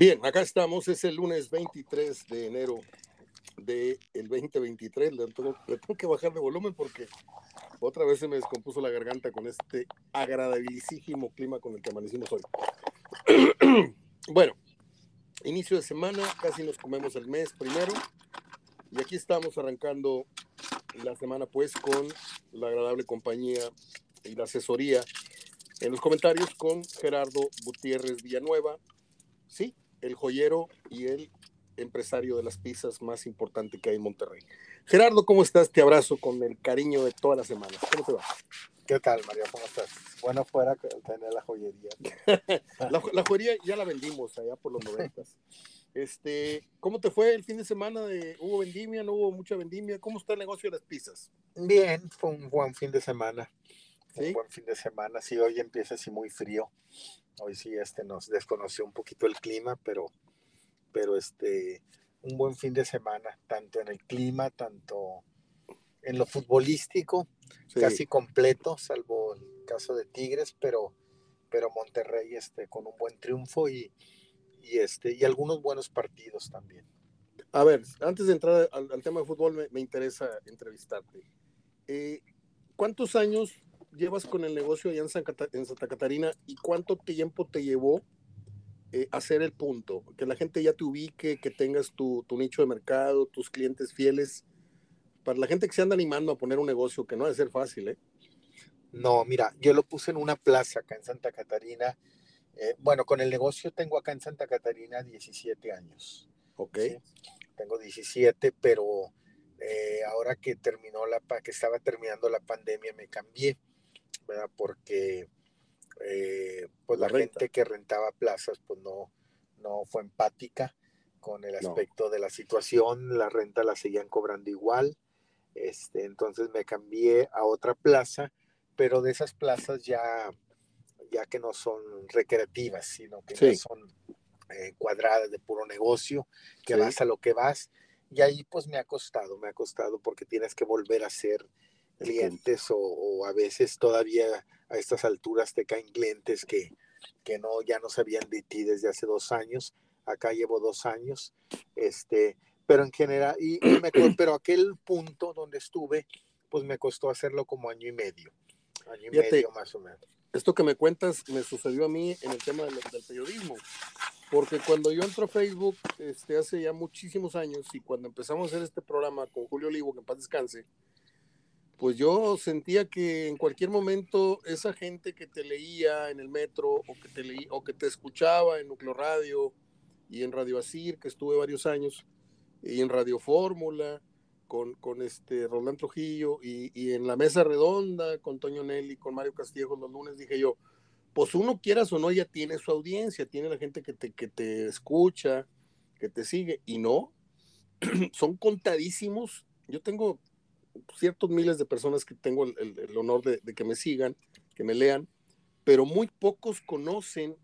Bien, acá estamos, es el lunes 23 de enero del 2023. Le tengo, le tengo, que bajar de volumen porque otra vez se me descompuso la garganta con este agradabilísimo clima con el que amanecimos hoy. bueno, inicio de semana, casi nos comemos el mes primero. Y aquí estamos arrancando la semana pues con la agradable compañía y la asesoría en los comentarios con Gerardo Gutiérrez Villanueva. Sí, el joyero y el empresario de las pizzas más importante que hay en Monterrey. Gerardo, ¿cómo estás? Te abrazo con el cariño de todas las semanas. ¿Cómo te va? ¿Qué tal, María? ¿Cómo estás? Bueno, fuera tener la joyería. la, joyería ya la vendimos allá por los noventas. Este, ¿Cómo te fue el fin de semana? De, ¿Hubo vendimia? ¿No hubo mucha vendimia? ¿Cómo está el negocio de las pizzas? Bien, fue un buen fin de semana. ¿Sí? Un buen fin de semana. Sí, hoy empieza así muy frío. Hoy sí este, nos desconoció un poquito el clima, pero, pero este, un buen fin de semana, tanto en el clima, tanto en lo futbolístico, casi completo, salvo el caso de Tigres, pero, pero Monterrey este, con un buen triunfo y, y, este, y algunos buenos partidos también. A ver, antes de entrar al, tema de fútbol, me, interesa entrevistarte. Eh, ¿Cuántos años llevas con el negocio allá en, Santa Catarina y cuánto tiempo te llevó eh, hacer el punto? Que la gente ya te ubique, que tengas tu, nicho de mercado, tus clientes fieles. Para la gente que se anda animando a poner un negocio, que no ha de ser fácil, ¿eh? No, mira, yo lo puse en una plaza acá en Santa Catarina. Eh, bueno, con el negocio tengo acá en Santa Catarina 17 años. Ok. Tengo 17, pero eh, ahora que terminó la, que estaba terminando la pandemia, me cambié porque eh, pues la, gente que rentaba plazas pues no, no fue empática con el aspecto de la situación, la renta la seguían cobrando igual, este, entonces me cambié a otra plaza, pero de esas plazas ya, ya que no son recreativas, sino que son eh, cuadradas de puro negocio, que vas a lo que vas, y ahí pues me ha costado, me ha costado porque tienes que volver a hacer clientes o, a veces todavía a estas alturas te caen clientes que, que no, ya no sabían de ti desde hace dos años. Acá llevo dos años, este, pero en general, y, me, pero aquel punto donde estuve, pues me costó hacerlo como año y medio, año y medio más o menos. Esto que me cuentas me sucedió a mí en el tema del, del periodismo, porque cuando yo entro a Facebook este, hace ya muchísimos años y cuando empezamos a hacer este programa con Julio Olivo, que en paz descanse, pues yo sentía que en cualquier momento esa gente que te leía en el metro o que te o que te escuchaba en Núcleo Radio y en Radio Asir, que estuve varios años, y en Radio Fórmula con, con este Roland Trujillo y, y, en la mesa redonda con Toño Nelly, con Mario Castillejo los lunes, dije yo, pues uno quieras o no, ya tiene su audiencia, tiene la gente que te, que te escucha, que te sigue, y no, son contadísimos. Yo tengo ciertos miles de personas que tengo el, honor de, que me sigan, que me lean, pero muy pocos conocen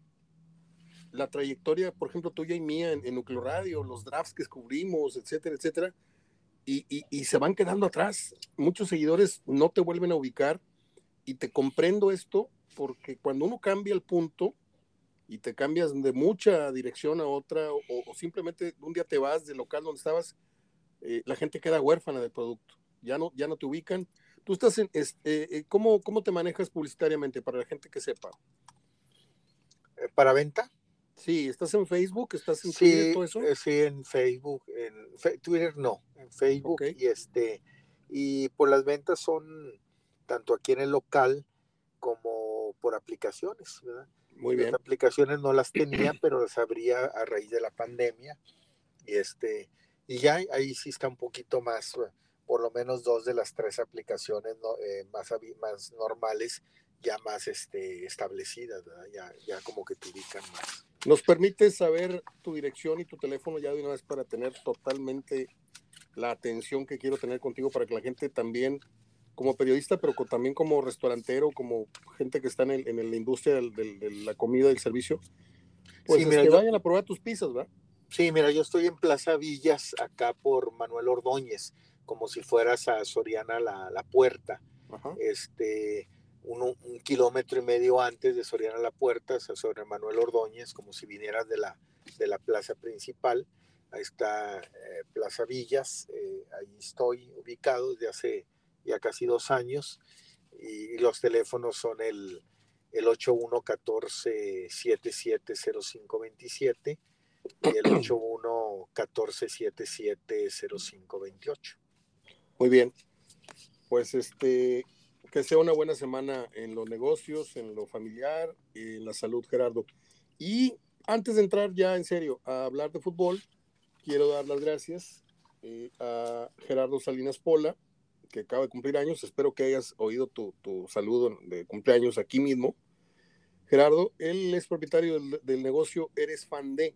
la trayectoria, por ejemplo, tuya y mía en, en Radio, los drafts que descubrimos, etcétera, etcétera, y, y, se van quedando atrás. Muchos seguidores no te vuelven a ubicar y te comprendo esto porque cuando uno cambia el punto y te cambias de mucha dirección a otra o, simplemente un día te vas del local donde estabas, eh, la gente queda huérfana del producto ya no, ya no te ubican. Tú estás en, este, ¿cómo, ¿cómo te manejas publicitariamente para la gente que sepa? Eh, ¿Para venta? Sí, ¿estás en Facebook? ¿Estás en Twitter? Todo eso? sí, en Facebook. En Twitter no, en Facebook. Y, este, y por las ventas son tanto aquí en el local como por aplicaciones, ¿verdad? Muy bien. Las aplicaciones no las tenía, pero las abría a raíz de la pandemia. Y este, y ya ahí sí está un poquito más por lo menos dos de las tres aplicaciones eh, más, más normales ya más este, establecidas, Ya, ya como que te ubican más. ¿Nos permite saber tu dirección y tu teléfono ya de una vez para tener totalmente la atención que quiero tener contigo para que la gente también, como periodista, pero también como restaurantero, como gente que está en, el, en la industria de la comida y el servicio, pues que vayan a probar tus pizzas, ¿va? Sí, mira, yo estoy en Plaza Villas, acá por Manuel Ordóñez como si fueras a Soriana la, la puerta. Este, un, kilómetro y medio antes de Soriana La Puerta, sobre Manuel Ordóñez, como si vinieras de la, de la plaza principal. Ahí está eh, Plaza Villas, eh, ahí estoy ubicado desde hace ya casi dos años y, los teléfonos son el, el 8114-770527 y el 8114-770528. Muy bien. Pues este, que sea una buena semana en los negocios, en lo familiar en la salud, Gerardo. Y antes de entrar ya en serio a hablar de fútbol, quiero dar las gracias eh, a Gerardo Salinas Pola, que acaba de cumplir años. Espero que hayas oído tu, saludo de cumpleaños aquí mismo. Gerardo, él es propietario del, del negocio Eres Fan de,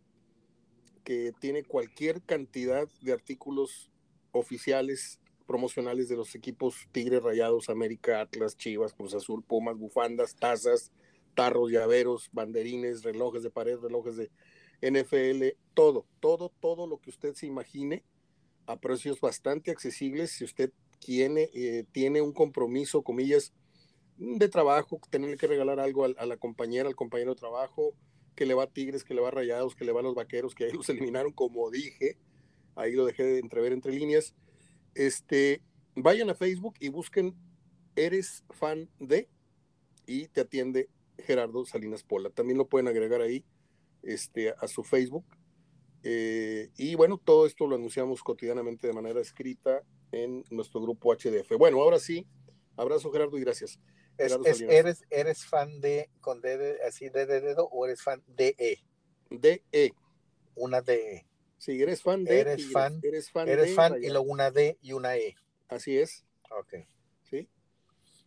que tiene cualquier cantidad de artículos oficiales promocionales de los equipos Tigres, Rayados, América, Atlas, Chivas, Cruz Azul, Pumas, bufandas, tazas, tarros, llaveros, banderines, relojes de pared, relojes de NFL, todo, todo, todo lo que usted se imagine a precios bastante accesibles. Si usted tiene, eh, tiene un compromiso, comillas, de trabajo, tener que regalar algo a, a, la compañera, al compañero de trabajo, que le va a Tigres, que le va a Rayados, que le va a los Vaqueros, que ahí los eliminaron, como dije, ahí lo dejé de entrever entre líneas este, vayan a Facebook y busquen Eres fan de y te atiende Gerardo Salinas Pola. También lo pueden agregar ahí este, a su Facebook. Eh, y bueno, todo esto lo anunciamos cotidianamente de manera escrita en nuestro grupo HDF. Bueno, ahora sí, abrazo Gerardo y gracias. eres, ¿Eres fan de, con D, así de, dedo o eres fan de E? De E. Una de Sí, eres fan de. Eres fan. Eres fan, eres fan y luego una D y una E. Así es. Ok. Sí.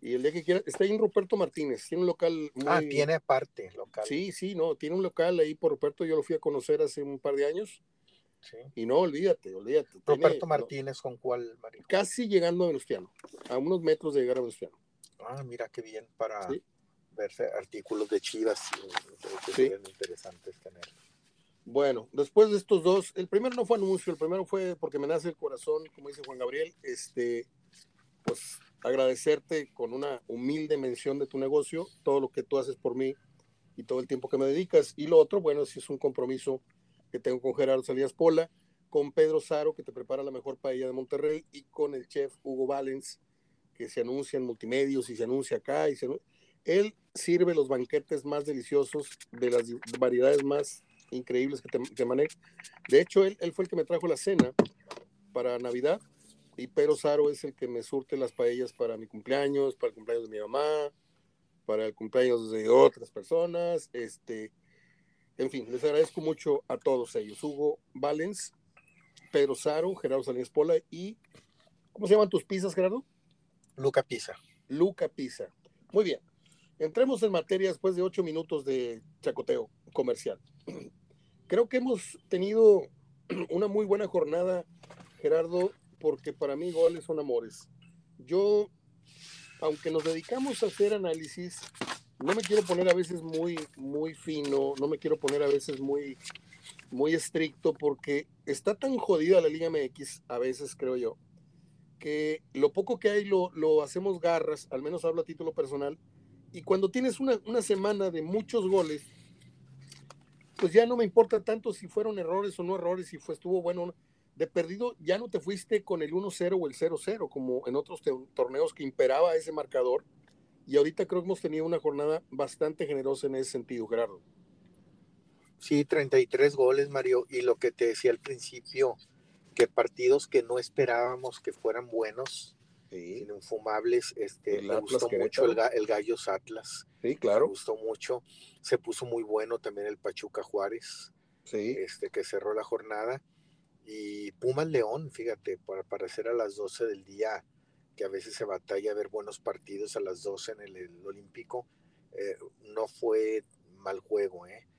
Y el día que quiera, está ahí en Ruperto Martínez, tiene un local muy... Ah, tiene aparte local. Sí, sí, no, tiene un local ahí por Ruperto, yo lo fui a conocer hace un par de años. Sí. Y no, olvídate, olvídate. Ruperto Martínez, ¿con cuál, Mario? Casi llegando a Venustiano, a unos metros de llegar a Venustiano. Ah, mira qué bien para verse artículos de Chivas, que sí. interesantes tener. Bueno, después de estos dos, el primero no fue anuncio, el primero fue porque me nace el corazón, como dice Juan Gabriel, este, pues agradecerte con una humilde mención de tu negocio, todo lo que tú haces por mí y todo el tiempo que me dedicas. Y lo otro, bueno, si es un compromiso que tengo con Gerardo Salías Pola, con Pedro Saro, que te prepara la mejor paella de Monterrey, y con el chef Hugo Valens, que se anuncia en multimedios y se anuncia acá. Y Él sirve los banquetes más deliciosos de las variedades más increíbles que te, maneja. De hecho, él, él, fue el que me trajo la cena para Navidad y Pero Saro es el que me surte las paellas para mi cumpleaños, para el cumpleaños de mi mamá, para el cumpleaños de otras personas. Este, en fin, les agradezco mucho a todos ellos. Hugo Valens, Pedro Saro, Gerardo Salinas Pola y ¿cómo se llaman tus pizzas, Gerardo? Luca Pizza. Luca Pizza. Muy bien. Entremos en materia después de ocho minutos de chacoteo comercial creo que hemos tenido una muy buena jornada, Gerardo, porque para mí goles son amores. Yo, aunque nos dedicamos a hacer análisis, no me quiero poner a veces muy, muy fino, no me quiero poner a veces muy, muy estricto, porque está tan jodida la Liga MX, a veces creo yo, que lo poco que hay lo, lo hacemos garras, al menos hablo a título personal, y cuando tienes una, una semana de muchos goles, pues ya no me importa tanto si fueron errores o no errores, si fue, estuvo bueno. De perdido, ya no te fuiste con el 1-0 o el 0-0, como en otros torneos que imperaba ese marcador. Y ahorita creo que hemos tenido una jornada bastante generosa en ese sentido, Gerardo. Sí, 33 goles, Mario. Y lo que te decía al principio, que partidos que no esperábamos que fueran buenos, sí. infumables. Este, me gustó mucho el, el, Gallos Atlas. Sí, claro. Me gustó mucho. Se puso muy bueno también el Pachuca Juárez. Sí. Este, que cerró la jornada. Y Pumas León, fíjate, para, ser a las 12 del día, que a veces se batalla a ver buenos partidos a las 12 en el, Olímpico, eh, no fue mal juego, ¿eh?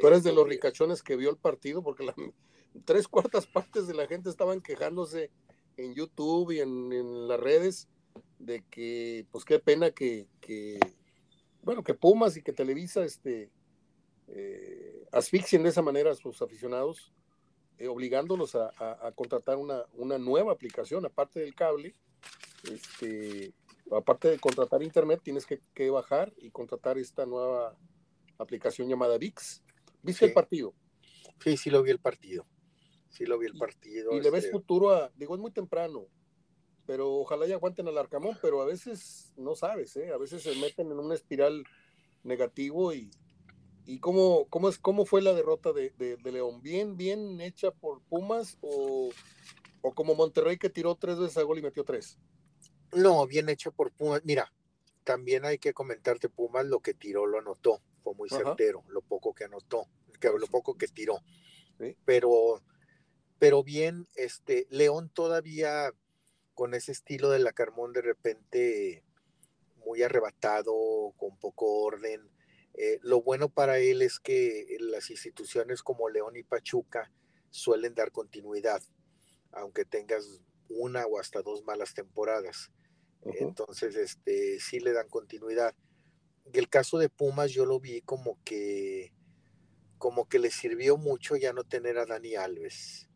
Tú eres de los ricachones que vio el partido, porque la, tres cuartas partes de la gente estaban quejándose en YouTube y en, las redes de que, pues qué pena que, bueno, que Pumas y que Televisa este, eh, asfixien de esa manera a sus aficionados, eh, obligándolos a, contratar una, nueva aplicación, aparte del cable, este, aparte de contratar internet, tienes que, bajar y contratar esta nueva aplicación llamada VIX. ¿Viste el partido? Sí, sí lo vi el partido. Sí lo vi el partido. Y, le ves este futuro a, digo, es muy temprano, pero ojalá ya aguanten al Arcamón, pero a veces no sabes, ¿eh? A veces se meten en una espiral negativo y, ¿Y cómo, cómo, es, cómo fue la derrota de, León? ¿Bien, bien hecha por Pumas o, como Monterrey que tiró tres veces a gol y metió tres? No, bien hecha por Pumas. Mira, también hay que comentarte, Pumas lo que tiró lo anotó, fue muy certero, lo poco que anotó, que, lo poco que tiró. Pero, pero bien, este, León todavía con ese estilo de la Carmón de repente muy arrebatado, con poco orden, eh, lo bueno para él es que las instituciones como León y Pachuca suelen dar continuidad, aunque tengas una o hasta dos malas temporadas. Entonces, este, sí le dan continuidad. Y el caso de Pumas yo lo vi como que, como que le sirvió mucho ya no tener a Dani Alves.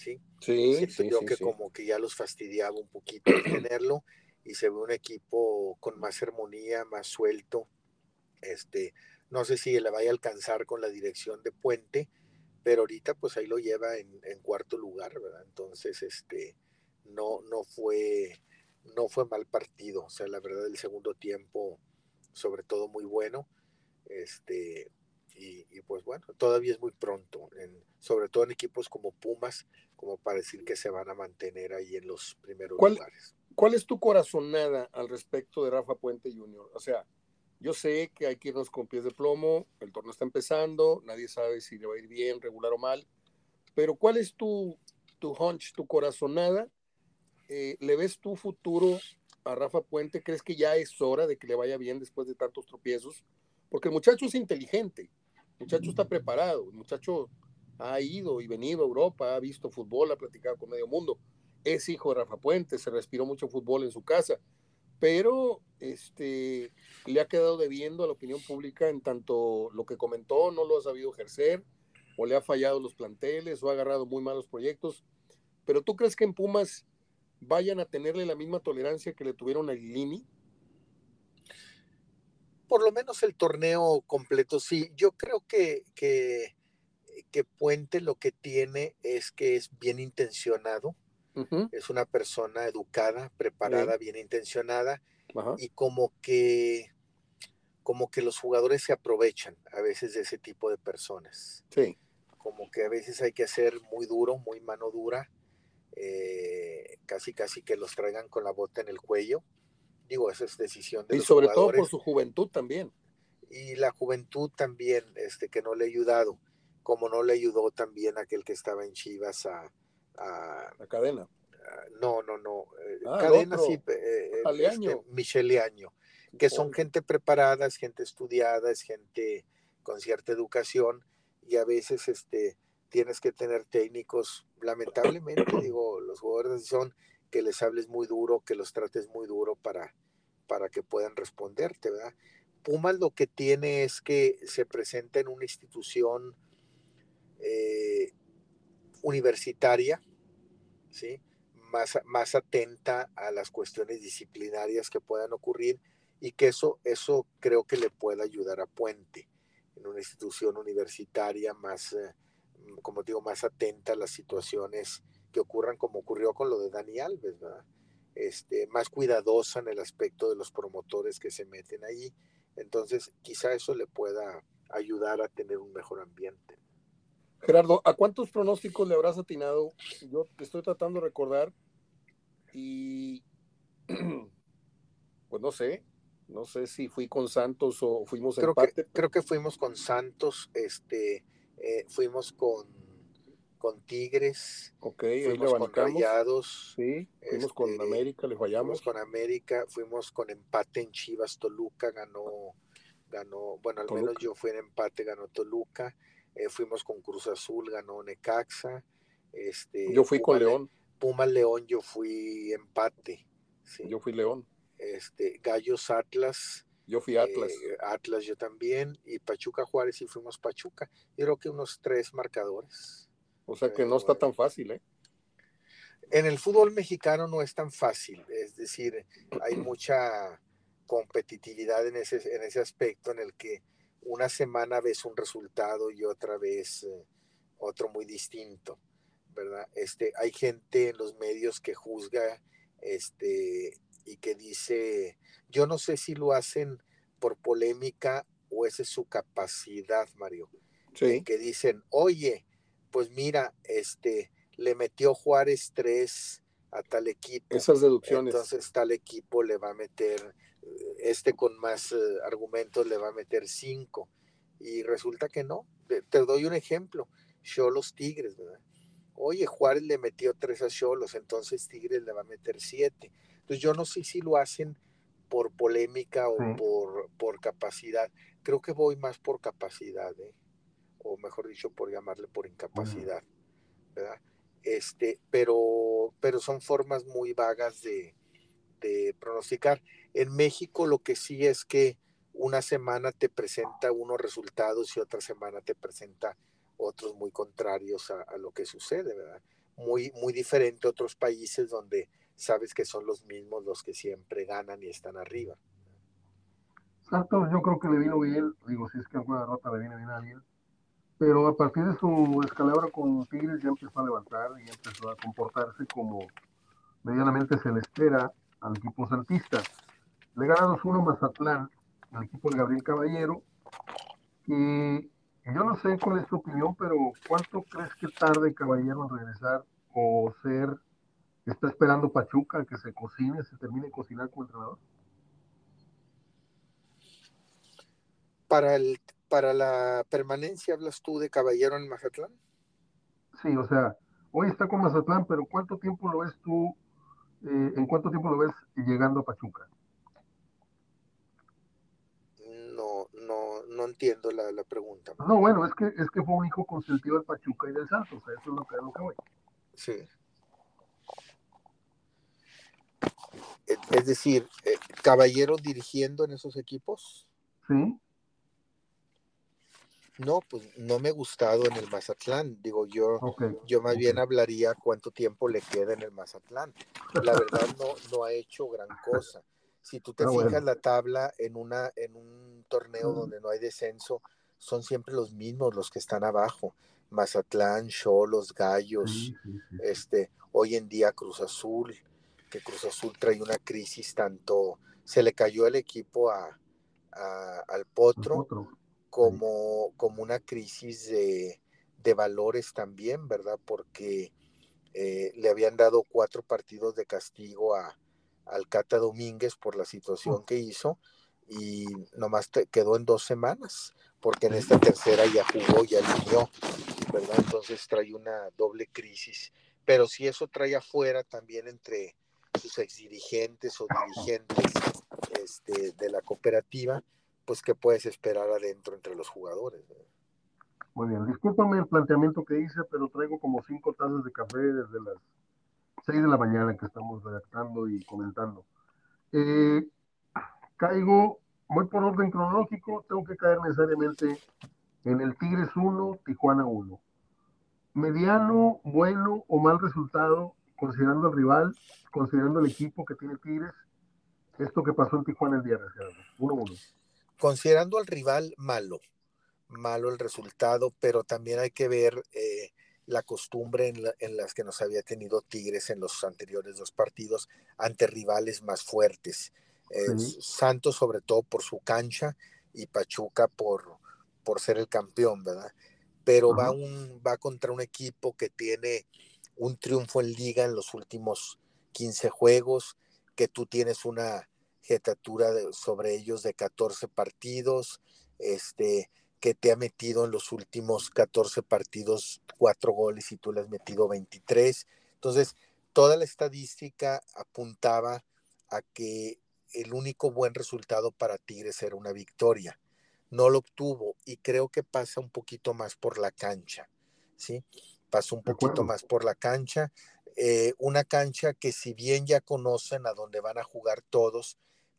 Sí, sí, sí que como que ya los fastidiaba un poquito tenerlo y se ve un equipo con más armonía, más suelto este, no sé si le vaya a alcanzar con la dirección de Puente, pero ahorita pues ahí lo lleva en, cuarto lugar, ¿verdad? Entonces, este, no, no fue, no fue mal partido. O sea, la verdad, el segundo tiempo, sobre todo muy bueno. Este, y, pues bueno, todavía es muy pronto, sobre todo en equipos como Pumas, como para decir que se van a mantener ahí en los primeros lugares. ¿Cuál es tu corazonada al respecto de Rafa Puente Jr.? O sea, yo sé que hay que irnos con pies de plomo, el torneo está empezando, nadie sabe si le va a ir bien, regular o mal, pero ¿cuál es tu, tu hunch, tu corazonada? Eh, ¿Le ves tu futuro a Rafa Puente? ¿Crees que ya es hora de que le vaya bien después de tantos tropiezos? Porque el muchacho es inteligente, muchacho está preparado, el muchacho ha ido y venido a Europa, ha visto fútbol, ha platicado con medio mundo, es hijo de Rafa Puente, se respiró mucho fútbol en su casa, pero este, le ha quedado debiendo a la opinión pública en tanto lo que comentó no lo ha sabido ejercer, o le ha fallado los planteles, o ha agarrado muy malos proyectos. Pero tú crees que en Pumas vayan a tenerle la misma tolerancia que le tuvieron a Lini? Por lo menos el torneo completo, sí. Yo creo que, que, que Puente lo que tiene es que es bien intencionado es una persona educada, preparada, bien, intencionada y como que como que los jugadores se aprovechan a veces de ese tipo de personas. Sí. Como que a veces hay que ser muy duro, muy mano dura, eh, casi casi que los traigan con la bota en el cuello. Digo, esa es decisión de y sobre todo por su juventud también. Y la juventud también, este, que no le ha ayudado, como no le ayudó también aquel que estaba en Chivas a, la cadena. no, no, no. Eh, ah, cadena sí, eh, eh este, Micheleaño, que son gente preparada, es gente estudiada, es gente con cierta educación y a veces este, tienes que tener técnicos, lamentablemente, digo, los jugadores son que les hables muy duro, que los trates muy duro para, para que puedan responderte, ¿verdad? Pumas lo que tiene es que se presenta en una institución eh, universitaria, ¿sí? Más, más atenta a las cuestiones disciplinarias que puedan ocurrir y que eso, eso creo que le pueda ayudar a Puente en una institución universitaria más, eh, como digo, más atenta a las situaciones que ocurran como ocurrió con lo de Dani Alves, Este, más cuidadosa en el aspecto de los promotores que se meten ahí. Entonces, quizá eso le pueda ayudar a tener un mejor ambiente. Gerardo, ¿a cuántos pronósticos le habrás atinado? Yo te estoy tratando de recordar y pues no sé, no sé si fui con Santos o fuimos creo empate. Que, creo que fuimos con Santos, este, eh, fuimos con, con Tigres, ok, fuimos con Rayados, sí, fuimos con este, América, le fallamos. Fuimos con América, fuimos con empate en Chivas, Toluca ganó, ganó, bueno, al menos yo fui en empate, ganó Toluca. Eh, fuimos con Cruz Azul, ganó Necaxa. Este, yo fui con León. Puma León, yo fui empate. Yo fui León. Este, Gallos Atlas. Yo fui Atlas. Eh, Atlas yo también. Y Pachuca Juárez y fuimos Pachuca. Yo creo que unos tres marcadores. O sea que no está tan fácil, ¿eh? En el fútbol mexicano no es tan fácil, es decir, hay mucha competitividad en ese, en ese aspecto en el que una semana ves un resultado y otra vez eh, otro muy distinto, ¿verdad? Este, hay gente en los medios que juzga este, y que dice, yo no sé si lo hacen por polémica o esa es su capacidad, Mario. Sí. Que dicen, oye, pues mira, este, le metió Juárez 3 a tal equipo. Esas deducciones. Entonces tal equipo le va a meter, eh, este con más eh, argumentos le va a meter 5. Y resulta que no. Te doy un ejemplo. Cholos Tigres, ¿verdad? Oye, Juárez le metió 3 a Cholos, entonces Tigres le va a meter 7. Entonces yo no sé si lo hacen por polémica o por, por capacidad. Creo que voy más por capacidad, ¿eh? O mejor dicho, por llamarle por incapacidad, ¿verdad? Este, pero, pero son formas muy vagas de, pronosticar. En México lo que sí es que una semana te presenta unos resultados y otra semana te presenta otros muy contrarios a, lo que sucede, ¿verdad? Muy, muy diferente a otros países donde sabes que son los mismos los que siempre ganan y están arriba. Santos yo creo que le vino bien, digo, si es que alguna derrota le viene bien a alguien, pero a partir de su escalabra con Tigres ya empezó a levantar y empezó a comportarse como medianamente se le espera al equipo santista. Le gana 2-1 Mazatlán, al equipo de Gabriel Caballero, y yo no sé cuál es tu opinión, pero ¿cuánto crees que tarde Caballero en regresar o ser, está esperando Pachuca que se cocine, se termine de cocinar como entrenador? Para el para la permanencia hablas tú de Caballero en Mazatlán? Sí, o sea, hoy está con Mazatlán, pero ¿cuánto tiempo lo ves tú, eh, en cuánto tiempo lo ves llegando a Pachuca? No, no, no entiendo la, pregunta. No, bueno, es que, es que fue un hijo consentido del Pachuca y del Santos, o sea, eso es lo que, es lo que voy. Sí. Es decir, eh, Caballero dirigiendo en esos equipos. Sí. No, pues no me ha gustado en el Mazatlán. Digo, yo, yo más bien hablaría cuánto tiempo le queda en el Mazatlán. La verdad no, no ha hecho gran cosa. Si tú te ah, fijas la tabla en una, en un torneo donde no hay descenso, son siempre los mismos los que están abajo. Mazatlán, Cholos, Gallos, este, hoy en día Cruz Azul, que Cruz Azul trae una crisis tanto, se le cayó el equipo a, al Potro como, como una crisis de, valores también, ¿verdad? Porque eh, le habían dado cuatro partidos de castigo a, al Cata Domínguez por la situación que hizo y nomás quedó en dos semanas, porque en esta tercera ya jugó, ya alineó, ¿verdad? Entonces trae una doble crisis. Pero si eso trae afuera también entre sus exdirigentes o dirigentes este, de la cooperativa, pues qué puedes esperar adentro entre los jugadores. Muy bien, discúlpame el planteamiento que hice, pero traigo como cinco tazas de café desde las seis de la mañana que estamos redactando y comentando. Eh, caigo, voy por orden cronológico, tengo que caer necesariamente en el Tigres 1, Tijuana 1. Mediano, bueno o mal resultado, considerando el rival, considerando el equipo que tiene Tigres, esto que pasó en Tijuana el viernes, 1-1 considerando al rival malo, malo el resultado, pero también hay que ver eh, la costumbre en, las que nos había tenido Tigres en los anteriores dos partidos ante rivales más fuertes. Eh, Santos sobre todo por su cancha y Pachuca por, por ser el campeón, ¿verdad? Pero va, un, va contra un equipo que tiene un triunfo en liga en los últimos 15 juegos, que tú tienes una jetatura sobre ellos de 14 partidos, este, que te ha metido en los últimos 14 partidos cuatro goles y tú le has metido 23. Entonces, toda la estadística apuntaba a que el único buen resultado para Tigres era una victoria. No lo obtuvo y creo que pasa un poquito más por la cancha, ¿sí? Pasa un poquito más por la cancha. Eh, una cancha que si bien ya conocen a dónde van a jugar todos,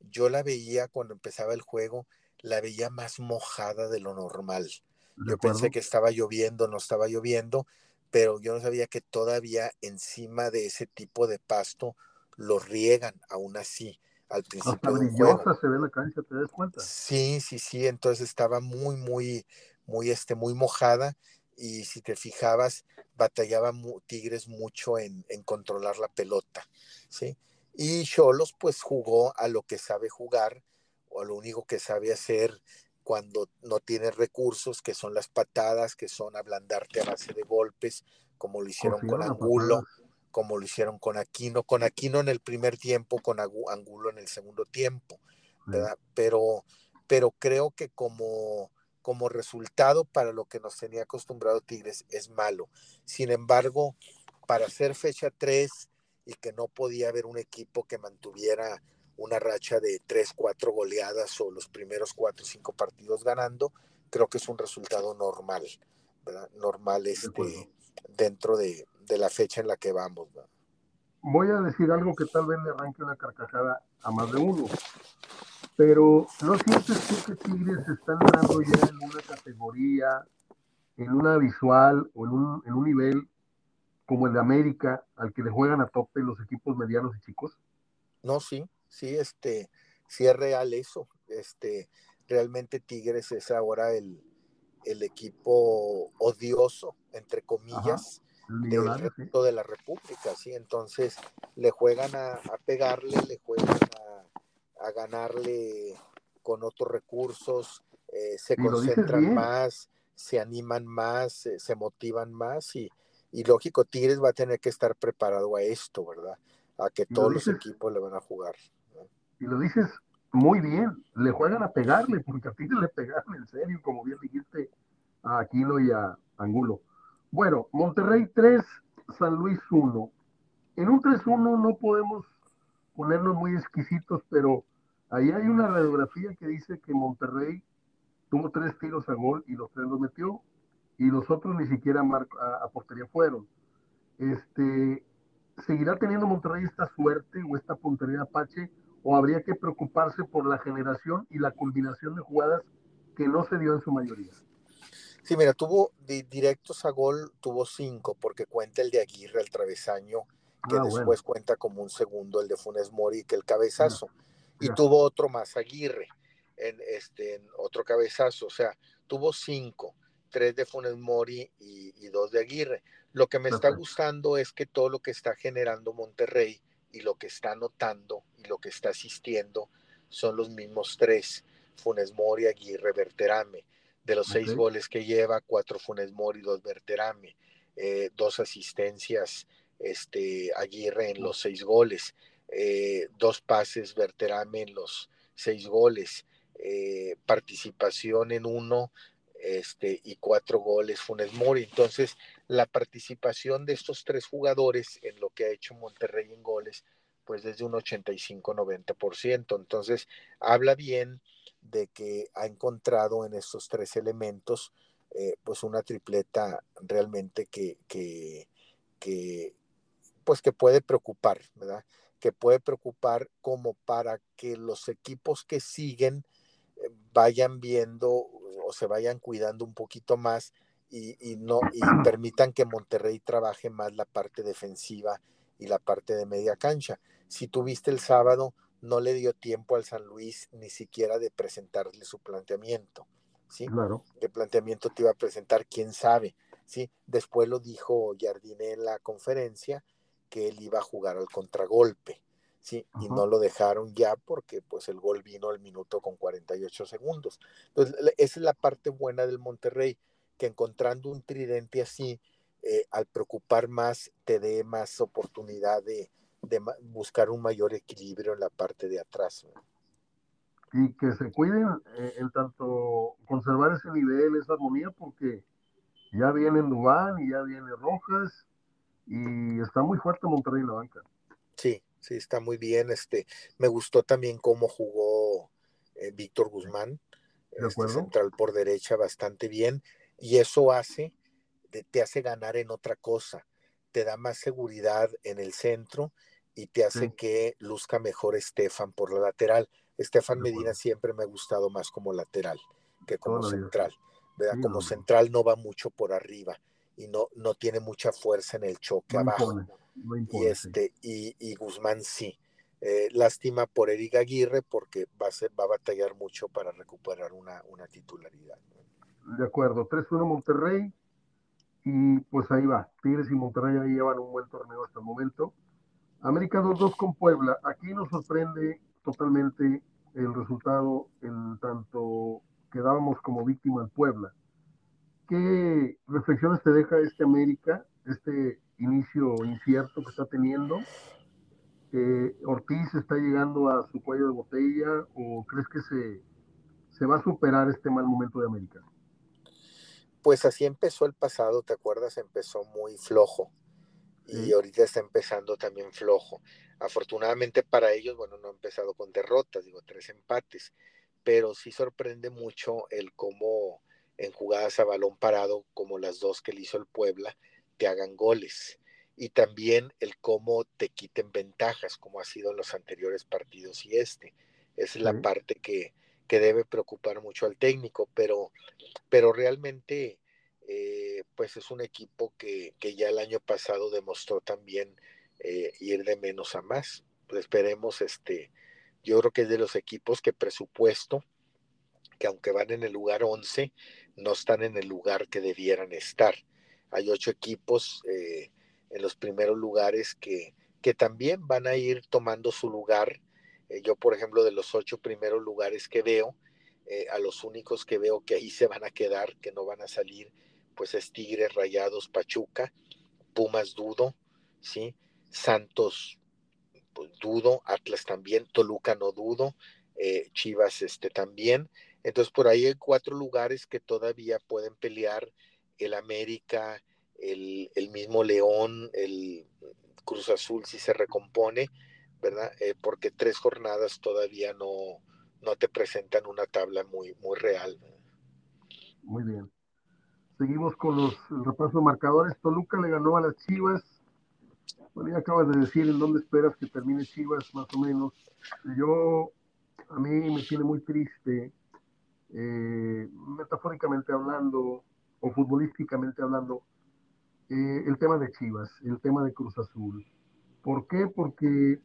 yo la veía cuando empezaba el juego, la veía más mojada de lo normal. yo pensé que estaba lloviendo, no estaba lloviendo, pero yo no sabía que todavía encima de ese tipo de pasto lo riegan aún así al principio. Hasta brillosa se ve la cancha, ¿te das cuenta? Sí, sí, sí, entonces estaba muy, muy, muy, este, muy mojada y si te fijabas, batallaba Tigres mucho en, en, controlar la pelota, ¿sí? Y Cholos pues jugó a lo que sabe jugar o a lo único que sabe hacer cuando no tiene recursos, que son las patadas, que son ablandarte a base de golpes, como lo hicieron con Angulo, como lo hicieron con Aquino, con Aquino en el primer tiempo, con Angulo en el segundo tiempo, ¿verdad? Pero, pero creo que como, como resultado para lo que nos tenía acostumbrado Tigres es malo. Sin embargo, para hacer fecha 3 y que no podía haber un equipo que mantuviera una racha de 3, 4 goleadas o los primeros 4 o 5 partidos ganando, creo que es un resultado normal, ¿verdad? Normal este, dentro de, de la fecha en la que vamos. Voy a decir algo que tal vez le arranque una carcajada a más de uno, pero ¿no sientes tú que Tigres está entrando ya en una categoría, en una visual o en un, en un nivel como el de América, al que le juegan a tope los equipos medianos y chicos? No, sí, sí, este, sí es real eso. Este, realmente Tigres es ahora el, el equipo odioso, entre comillas, del resto de la República, ¿sí? Entonces le juegan a, pegarle, le juegan a, ganarle con otros recursos, eh, se concentran más, se animan más, se, motivan más y, y, lógico, Tigres va a tener que estar preparado a esto, ¿verdad? A que todos los equipos le van a jugar. Y lo dices muy bien, le juegan a pegarle, porque a Tigres le pegaron en serio, como bien dijiste a Aquilo y a Angulo. Bueno, Monterrey 3, San Luis 1. En un 3-1 no podemos ponernos muy exquisitos, pero ahí hay una radiografía que dice que Monterrey tuvo tres tiros a gol y los tres los metió y los otros ni siquiera a, a, portería fueron. Este, ¿Seguirá teniendo Monterrey esta suerte o esta puntería Apache o habría que preocuparse por la generación y la combinación de jugadas que no se dio en su mayoría? Sí, mira, tuvo directos a gol, tuvo cinco, porque cuenta el de Aguirre, el travesaño, que ah, después cuenta como un segundo, el de Funes Mori, que el cabezazo. Y tuvo otro más, Aguirre, en, este, en otro cabezazo. O sea, tuvo cinco, tres de Funes Mori y, dos de Aguirre. Lo que me está gustando es que todo lo que está generando Monterrey y lo que está anotando y lo que está asistiendo son los mismos tres, Funes Mori, Aguirre, Berterame. De los seis goles que lleva, cuatro Funes Mori, dos Berterame, eh, dos asistencias este, Aguirre en los seis goles, eh, dos pases Berterame en los seis goles, eh, participación en uno este, y cuatro goles Funes Mori. Entonces, la participación de estos tres jugadores en lo que ha hecho Monterrey en goles, pues desde un 85-90%. Entonces, habla bien de que ha encontrado en estos tres elementos eh, pues una tripleta realmente que, que, pues que puede preocupar, ¿verdad? Que puede preocupar como para que los equipos que siguen eh, vayan viendo o se vayan cuidando un poquito más y, y, no y permitan que Monterrey trabaje más la parte defensiva y la parte de media cancha. Si tuviste el sábado, no le dio tiempo al San Luis ni siquiera de presentarle su planteamiento, ¿sí? Claro. ¿Qué planteamiento te iba a presentar? ¿Quién sabe? ¿Sí? Después lo dijo Jardine en la conferencia que él iba a jugar al contragolpe, ¿sí? Y no lo dejaron ya porque pues el gol vino al minuto con 48 segundos. Entonces, esa es la parte buena del Monterrey, que encontrando un tridente así, eh, al preocupar más, te dé más oportunidad de, de buscar un mayor equilibrio en la parte de atrás. Y que se cuiden eh, en tanto conservar ese nivel, esa armonía, porque ya viene Dubán y ya viene Rojas y está muy fuerte Monterrey en la banca. Sí, sí, está muy bien. Este, me gustó también cómo jugó eh, Víctor Guzmán, este, central por derecha, bastante bien, y eso hace, te hace ganar en otra cosa, te da más seguridad en el centro y te hace que luzca mejor Estefan por la lateral. Estefan Medina siempre me ha gustado más como lateral que como central. ¿verdad? como central no va mucho por arriba. y no, no tiene mucha fuerza en el choque abajo. Y, este, y, Guzmán sí. Eh, lástima por Eric Aguirre porque va a, ser, va a batallar mucho para recuperar una, una titularidad. De acuerdo, 3-1 Monterrey y pues ahí va. Tigres y Monterrey ahí llevan un buen torneo hasta el momento. América 2-2 con Puebla. Aquí nos sorprende totalmente el resultado en tanto quedábamos como víctima en Puebla. ¿Qué reflexiones te deja este América, este inicio incierto que está teniendo? Eh, ¿Ortiz está llegando a su cuello de botella o crees que se, se va a superar este mal momento de América? Pues así empezó el pasado, ¿te acuerdas? Empezó muy flojo y ahorita está empezando también flojo. Afortunadamente para ellos, bueno, no ha empezado con derrotas, digo, tres empates, pero sí sorprende mucho el cómo en jugadas a balón parado, como las dos que le hizo el Puebla, te hagan goles. Y también el cómo te quiten ventajas, como ha sido en los anteriores partidos y este. Esa es la parte que, que, debe preocupar mucho al técnico, pero, pero realmente eh, pues es un equipo que, que, ya el año pasado demostró también eh, ir de menos a más. Pues esperemos, este, yo creo que es de los equipos que presupuesto, que aunque van en el lugar 11, no están en el lugar que debieran estar. Hay ocho equipos eh, en los primeros lugares que, que también van a ir tomando su lugar. Eh, yo, por ejemplo, de los ocho primeros lugares que veo, eh, a los únicos que veo que ahí se van a quedar, que no van a salir, pues es Tigres, Rayados, Pachuca, Pumas, Dudo, ¿sí? Santos, pues, dudo, Atlas también, Toluca no dudo, Chivas este, también, entonces por ahí hay cuatro lugares que todavía pueden pelear el América, el, mismo León, el Cruz Azul si se recompone, ¿verdad? Eh, porque tres jornadas todavía no, no te presentan una tabla muy, muy real. Muy bien. Seguimos con los repasos marcadores. Toluca le ganó a las Chivas. Bueno, ya acabas de decir en dónde esperas que termine Chivas, más o menos. Yo, a mí me tiene muy triste eh, metafóricamente hablando o futbolísticamente hablando, eh, el tema de Chivas, el tema de Cruz Azul. ¿Por qué? Porque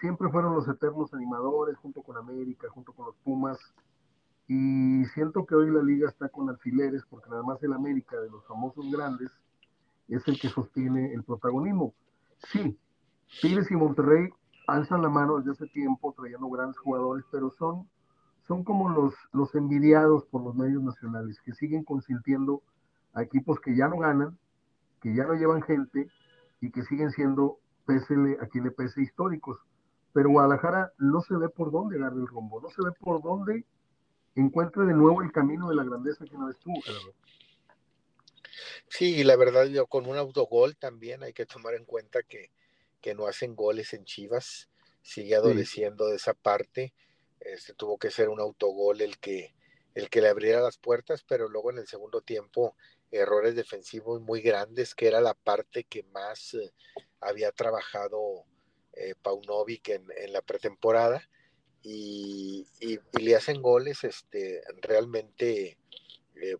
siempre fueron los eternos animadores junto con América, junto con los Pumas, y siento que hoy la liga está con alfileres porque nada más el América de los famosos grandes es el que sostiene el protagonismo. Sí, Tigres y Monterrey alzan la mano desde hace tiempo trayendo grandes jugadores, pero son son como los, los envidiados por los medios nacionales, que siguen consintiendo a equipos que ya no ganan, que ya no llevan gente y que siguen siendo, pésele a quien le pese, históricos. Pero Guadalajara no se ve por dónde agarre el rumbo, no se ve por dónde encuentre de nuevo el camino de la grandeza que no estuvo, Gerardo. Sí, la verdad, yo con un autogol también hay que tomar en cuenta que, que no hacen goles en Chivas, sigue adoleciendo de esa parte este, tuvo que ser un autogol el que, el que le abriera las puertas, pero luego en el segundo tiempo errores defensivos muy grandes, que era la parte que más eh, había trabajado eh, Paunovic en, la pretemporada, y, le hacen goles este, realmente eh,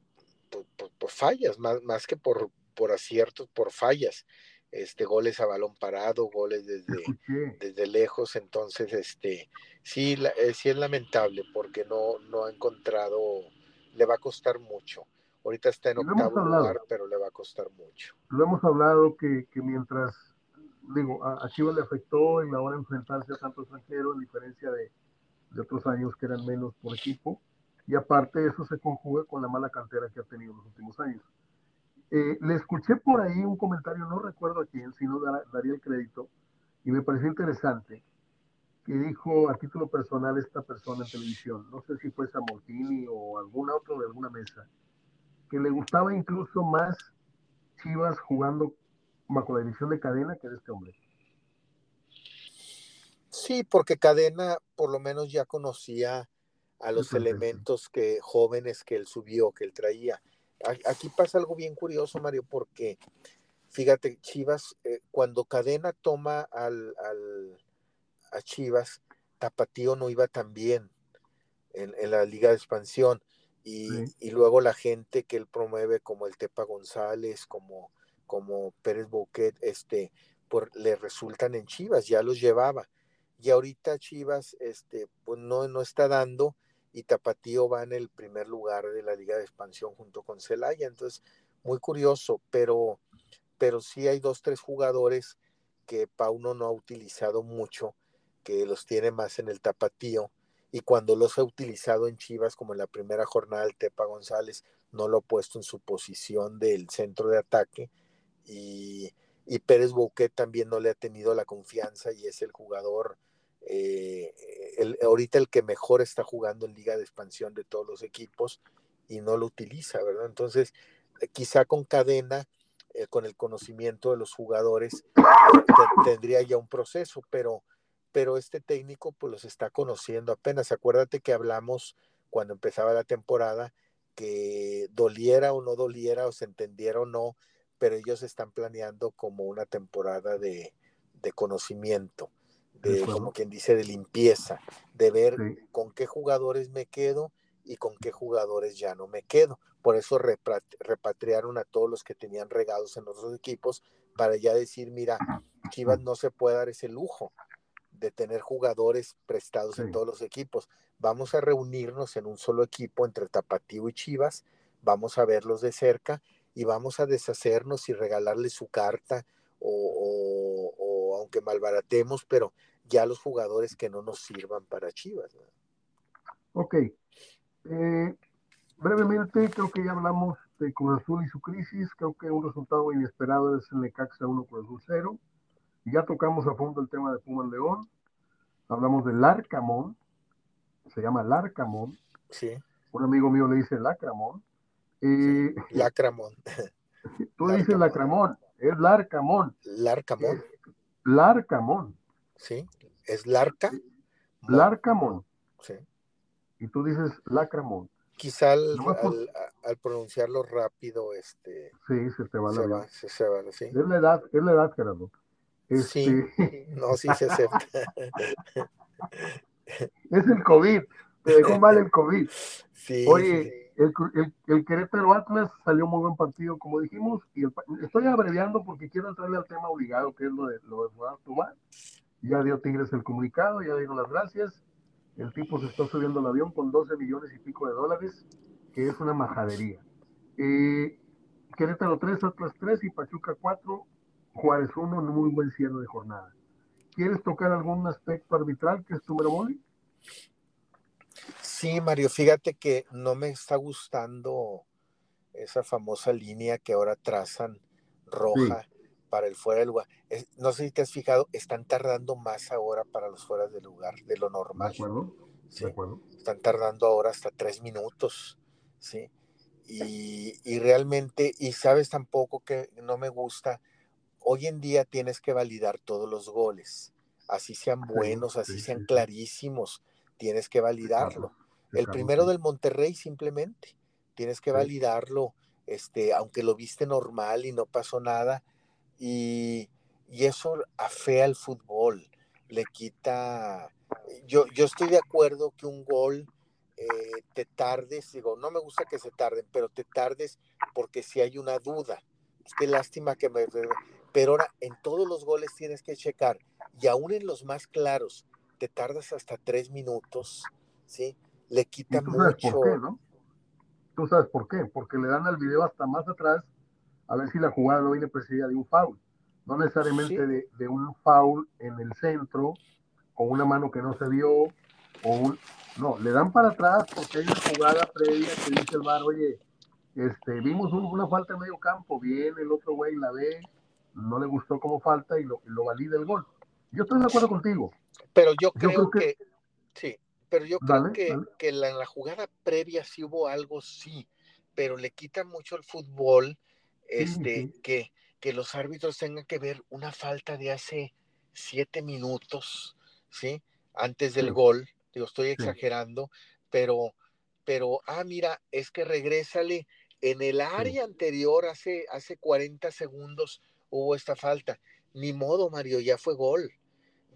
por, fallas, más, más que por, por aciertos, por fallas este, goles a balón parado, goles desde, desde lejos, entonces este, sí, eh, sí es lamentable porque no, no ha encontrado, le va a costar mucho. Ahorita está en octavo lugar, pero le va a costar mucho. Lo hemos hablado que, que mientras, digo, a, Chivas le afectó en la hora de enfrentarse a tanto extranjero, en diferencia de, de otros años que eran menos por equipo, y aparte eso se conjuga con la mala cantera que ha tenido en los últimos años. Eh, le escuché por ahí un comentario, no recuerdo a quién, si no daría el crédito, y me pareció interesante, que dijo a título personal esta persona en televisión, no sé si fue Samortini o algún otro de alguna mesa, que le gustaba incluso más Chivas jugando bajo la edición de Cadena que de este hombre. Sí, porque Cadena por lo menos ya conocía a los elementos que jóvenes que él subió, que él traía aquí pasa algo bien curioso, Mario, porque fíjate, Chivas, eh, cuando Cadena toma al, a Chivas, Tapatío no iba tan bien en, la Liga de Expansión. y, luego la gente que él promueve como el Tepa González, como, como Pérez Bouquet, este, por, le resultan en Chivas, ya los llevaba. Y ahorita Chivas este, pues no, no está dando y Tapatío va en el primer lugar de la Liga de Expansión junto con Celaya. Entonces, muy curioso, pero, pero sí hay dos, tres jugadores que Pauno no ha utilizado mucho, que los tiene más en el Tapatío y cuando los ha utilizado en Chivas, como en la primera jornada el Tepa González, no lo ha puesto en su posición del centro de ataque y, Pérez Bouquet también no le ha tenido la confianza y es el jugador, eh, el, ahorita el que mejor está jugando en liga de expansión de todos los equipos y no lo utiliza, ¿verdad? Entonces, eh, quizá con cadena, eh, con el conocimiento de los jugadores, tendría ya un proceso, pero pero este técnico pues los está conociendo apenas. Acuérdate que hablamos cuando empezaba la temporada que doliera o no doliera o se entendiera o no, pero ellos están planeando como una temporada de, conocimiento, de como quien dice de limpieza, de ver con qué jugadores me quedo y con qué jugadores ya no me quedo. Por eso repatriaron a todos los que tenían regados en otros equipos para ya decir, mira, Chivas no se puede dar ese lujo de tener jugadores prestados en todos los equipos. Vamos a reunirnos en un solo equipo entre Tapatío y Chivas, vamos a verlos de cerca y vamos a deshacernos y regalarles su carta o, aunque malbaratemos, pero ya los jugadores que no nos sirvan para Chivas. Ok. Eh, brevemente, creo que ya hablamos de Cruz Azul y su crisis. Creo que un resultado inesperado es el Necaxa 1 Cruz Azul 0. Ya tocamos a fondo el tema de Puma León. Hablamos del Larcamón. Se llama Larcamón. Sí. Un amigo mío le dice Lacramón. Eh, Lacramón. Tú dices Lacramón. Es Larcamón. Larcamón. Larcamón. Sí. ¿Es Larca? Larcamón. Sí. Y tú dices Lacramón. Quizá al, pronunciarlo rápido, este. Sí, se te va la va, se, va, sí. Es la edad, es la edad, Gerardo. Sí, este, no, sí se acepta. es el COVID, te dejó mal el COVID. Oye, El, el, Querétaro Atlas salió muy buen partido, como dijimos, y estoy abreviando porque quiero entrarle al tema obligado, que es lo de, lo de Tomás. Ya dio Tigres el comunicado, ya dieron las gracias. El tipo se está subiendo al avión con 12 millones y pico de dólares, que es una majadería. Eh, Querétaro 3, Atlas 3 y Pachuca 4 Juárez 1, un muy buen cierre de jornada. ¿Quieres tocar algún aspecto arbitral que es tu Boli? Sí, Mario, fíjate que no me está gustando esa famosa línea que ahora trazan roja para el fuera de lugar. no sé si te has fijado, están tardando más ahora para los fuera de lugar de lo normal. De acuerdo. Sí. Están tardando ahora hasta tres minutos. Sí. Y, y realmente, y sabes tampoco que no me gusta hoy en día tienes que validar todos los goles, así sean buenos, así sean clarísimos, tienes que validarlo. El primero del Monterrey simplemente, tienes que validarlo, este, aunque lo viste normal y no pasó nada, y, eso afea al fútbol, le quita, yo, yo estoy de acuerdo que un gol eh, te tardes, digo, no me gusta que se tarden, pero te tardes porque si hay una duda. Qué lástima que me pero ahora en todos los goles tienes que checar y aún en los más claros te tardas hasta tres minutos, ¿sí? Le quita tú sabes mucho. Por qué, ¿no? Tú sabes por qué, porque le dan al video hasta más atrás a ver si la jugada no viene precedida de un foul, no necesariamente de, un foul en el centro, con una mano que no se vio, o un... No, le dan para atrás porque hay una jugada previa que dice el bar, oye, este, vimos una falta en medio campo, viene el otro güey la ve, no le gustó como falta y lo, lo valida el gol. Yo estoy de acuerdo contigo. Pero yo creo, que, sí, pero yo creo que, que en la, jugada previa sí hubo algo, sí, pero le quita mucho el fútbol este, Que, que los árbitros tengan que ver una falta de hace siete minutos, ¿sí? Antes del gol, digo, estoy exagerando, pero, pero, ah, mira, es que regrésale en el área anterior hace, hace 40 segundos hubo esta falta. Ni modo, Mario, ya fue gol.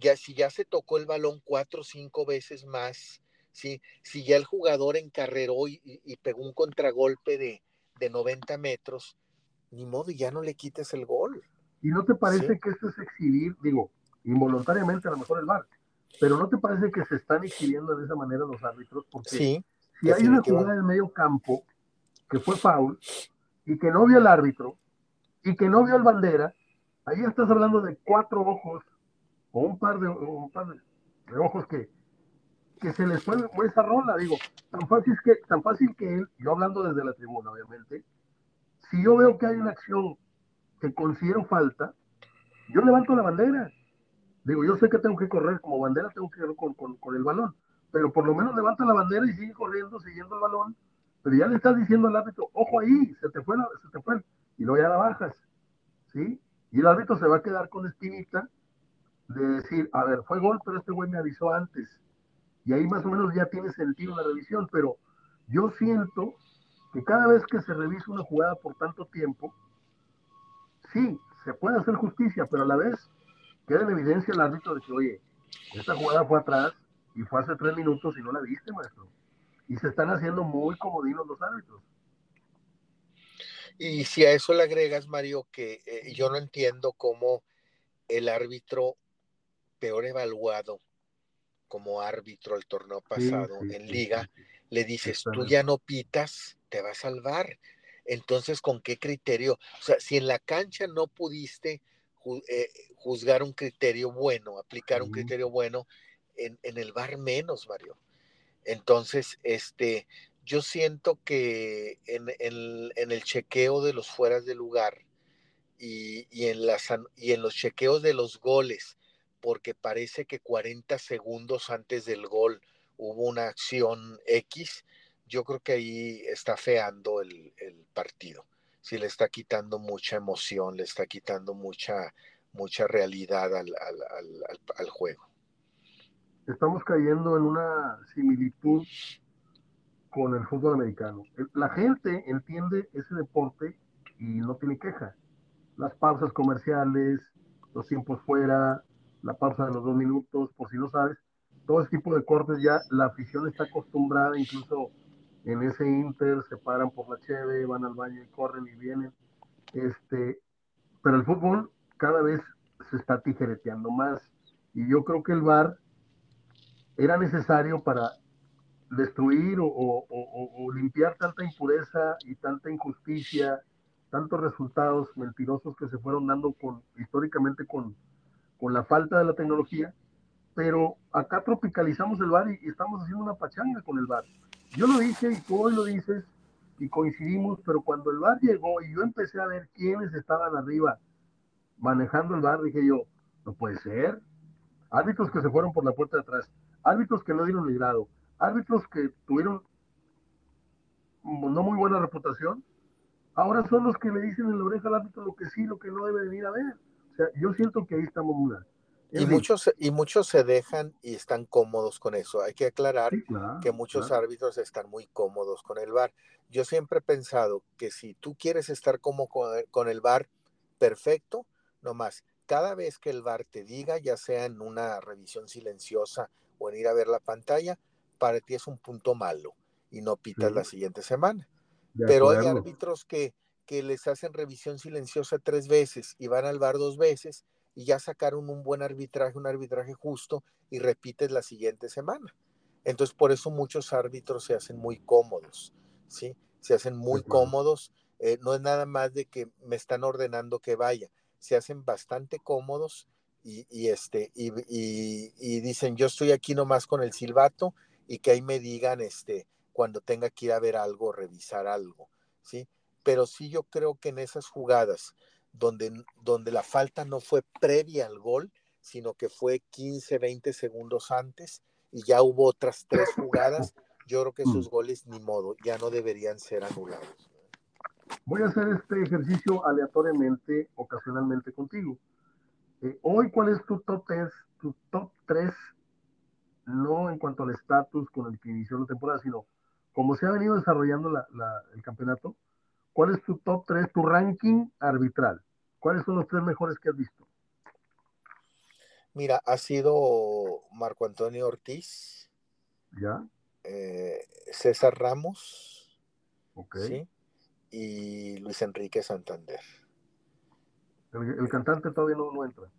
Ya si ya se tocó el balón cuatro o cinco veces más, ¿sí? Si ya el jugador encarreró y, y pegó un contragolpe de, de 90 metros, ni modo, ya no le quites el gol. ¿Y no te parece que esto es exhibir, digo, involuntariamente a lo mejor el bar, pero no te parece que se están exhibiendo de esa manera los árbitros? Porque sí, si hay una jugada en medio campo que fue foul y que no vio el árbitro y que no vio el bandera, ahí estás hablando de cuatro ojos o un par de, un par de, ojos que, que se les fue esa rola, digo, tan fácil que, tan fácil que él, yo hablando desde la tribuna, obviamente, si yo veo que hay una acción que considero falta, yo levanto la bandera. Digo, yo sé que tengo que correr, como bandera tengo que correr con, con, con el balón, pero por lo menos levanta la bandera y sigue corriendo, siguiendo el balón, pero ya le estás diciendo al árbitro, ojo ahí, se te fue, se te fue, y luego ya la bajas, ¿sí? Y el árbitro se va a quedar con espinita de decir, a ver, fue gol, pero este güey me avisó antes. Y ahí más o menos ya tiene sentido la revisión, pero yo siento que cada vez que se revisa una jugada por tanto tiempo, sí, se puede hacer justicia, pero a la vez queda en evidencia el árbitro de que, oye, esta jugada fue atrás y fue hace tres minutos y no la viste, maestro. Y se están haciendo muy comodinos los árbitros. Y si a eso le agregas, Mario, que eh, yo no entiendo cómo el árbitro peor evaluado como árbitro el torneo pasado en liga, le dices, tú ya no pitas, te va a salvar. Entonces, ¿con qué criterio? O sea, si en la cancha no pudiste eh, juzgar un criterio bueno, aplicar un criterio bueno, en, el bar menos, Mario. Entonces, este, yo siento que en, el chequeo de los fueras de lugar y, en las, y en los chequeos de los goles, porque parece que 40 segundos antes del gol hubo una acción X, yo creo que ahí está feando el, partido. Si le está quitando mucha emoción, le está quitando mucha, mucha realidad al, al, juego. Estamos cayendo en una similitud con el fútbol americano. La gente entiende ese deporte y no tiene queja. Las pausas comerciales, los tiempos fuera, la pausa de los dos minutos, por si no sabes, todo ese tipo de cortes ya la afición está acostumbrada, incluso en ese Inter se paran por la cheve, van al baño y corren y vienen. Este, pero el fútbol cada vez se está tijereteando más. Y yo creo que el VAR era necesario para destruir o, limpiar tanta impureza y tanta injusticia, tantos resultados mentirosos que se fueron dando con, históricamente con, con la falta de la tecnología. Pero acá tropicalizamos el VAR y, estamos haciendo una pachanga con el VAR. Yo lo dije y tú hoy lo dices y coincidimos, pero cuando el bar llegó y yo empecé a ver quiénes estaban arriba manejando el bar, dije yo, no puede ser. Árbitros que se fueron por la puerta de atrás, árbitros que no dieron el grado, árbitros que tuvieron no muy buena reputación, ahora son los que le dicen en la oreja al árbitro lo que sí, lo que no debe venir a ver. O sea, yo siento que ahí estamos mal. Y muchos, y muchos se dejan y están cómodos con eso. Hay que aclarar que muchos árbitros están muy cómodos con el VAR. Yo siempre he pensado que si tú quieres estar cómodo con el VAR, perfecto, nomás. Cada vez que el VAR te diga, ya sea en una revisión silenciosa o en ir a ver la pantalla, para ti es un punto malo y no pitas la siguiente semana. Pero hay árbitros que, que les hacen revisión silenciosa tres veces y van al VAR dos veces y ya sacaron un buen arbitraje, un arbitraje justo y repites la siguiente semana. Entonces, por eso muchos árbitros se hacen muy cómodos, ¿sí? Se hacen muy cómodos. Eh, no es nada más de que me están ordenando que vaya, se hacen bastante cómodos y, este, y, y, dicen, yo estoy aquí nomás con el silbato y que ahí me digan, este, cuando tenga que ir a ver algo, revisar algo, ¿sí? Pero sí yo creo que en esas jugadas donde, donde la falta no fue previa al gol, sino que fue 15, 20 segundos antes y ya hubo otras tres jugadas, yo creo que esos mm. goles ni modo, ya no deberían ser anulados. Voy a hacer este ejercicio aleatoriamente, ocasionalmente contigo. Eh, hoy, ¿cuál es tu top 3? Tu top 3, no en cuanto al estatus con el que inició la temporada, sino como se ha venido desarrollando el campeonato, ¿Cuál es tu top 3, tu ranking arbitral? ¿Cuáles son los tres mejores que has visto? Mira, ha sido Marco Antonio Ortiz. ¿Ya? eh, César Ramos y Luis Enrique Santander. El, cantante todavía no, no entra.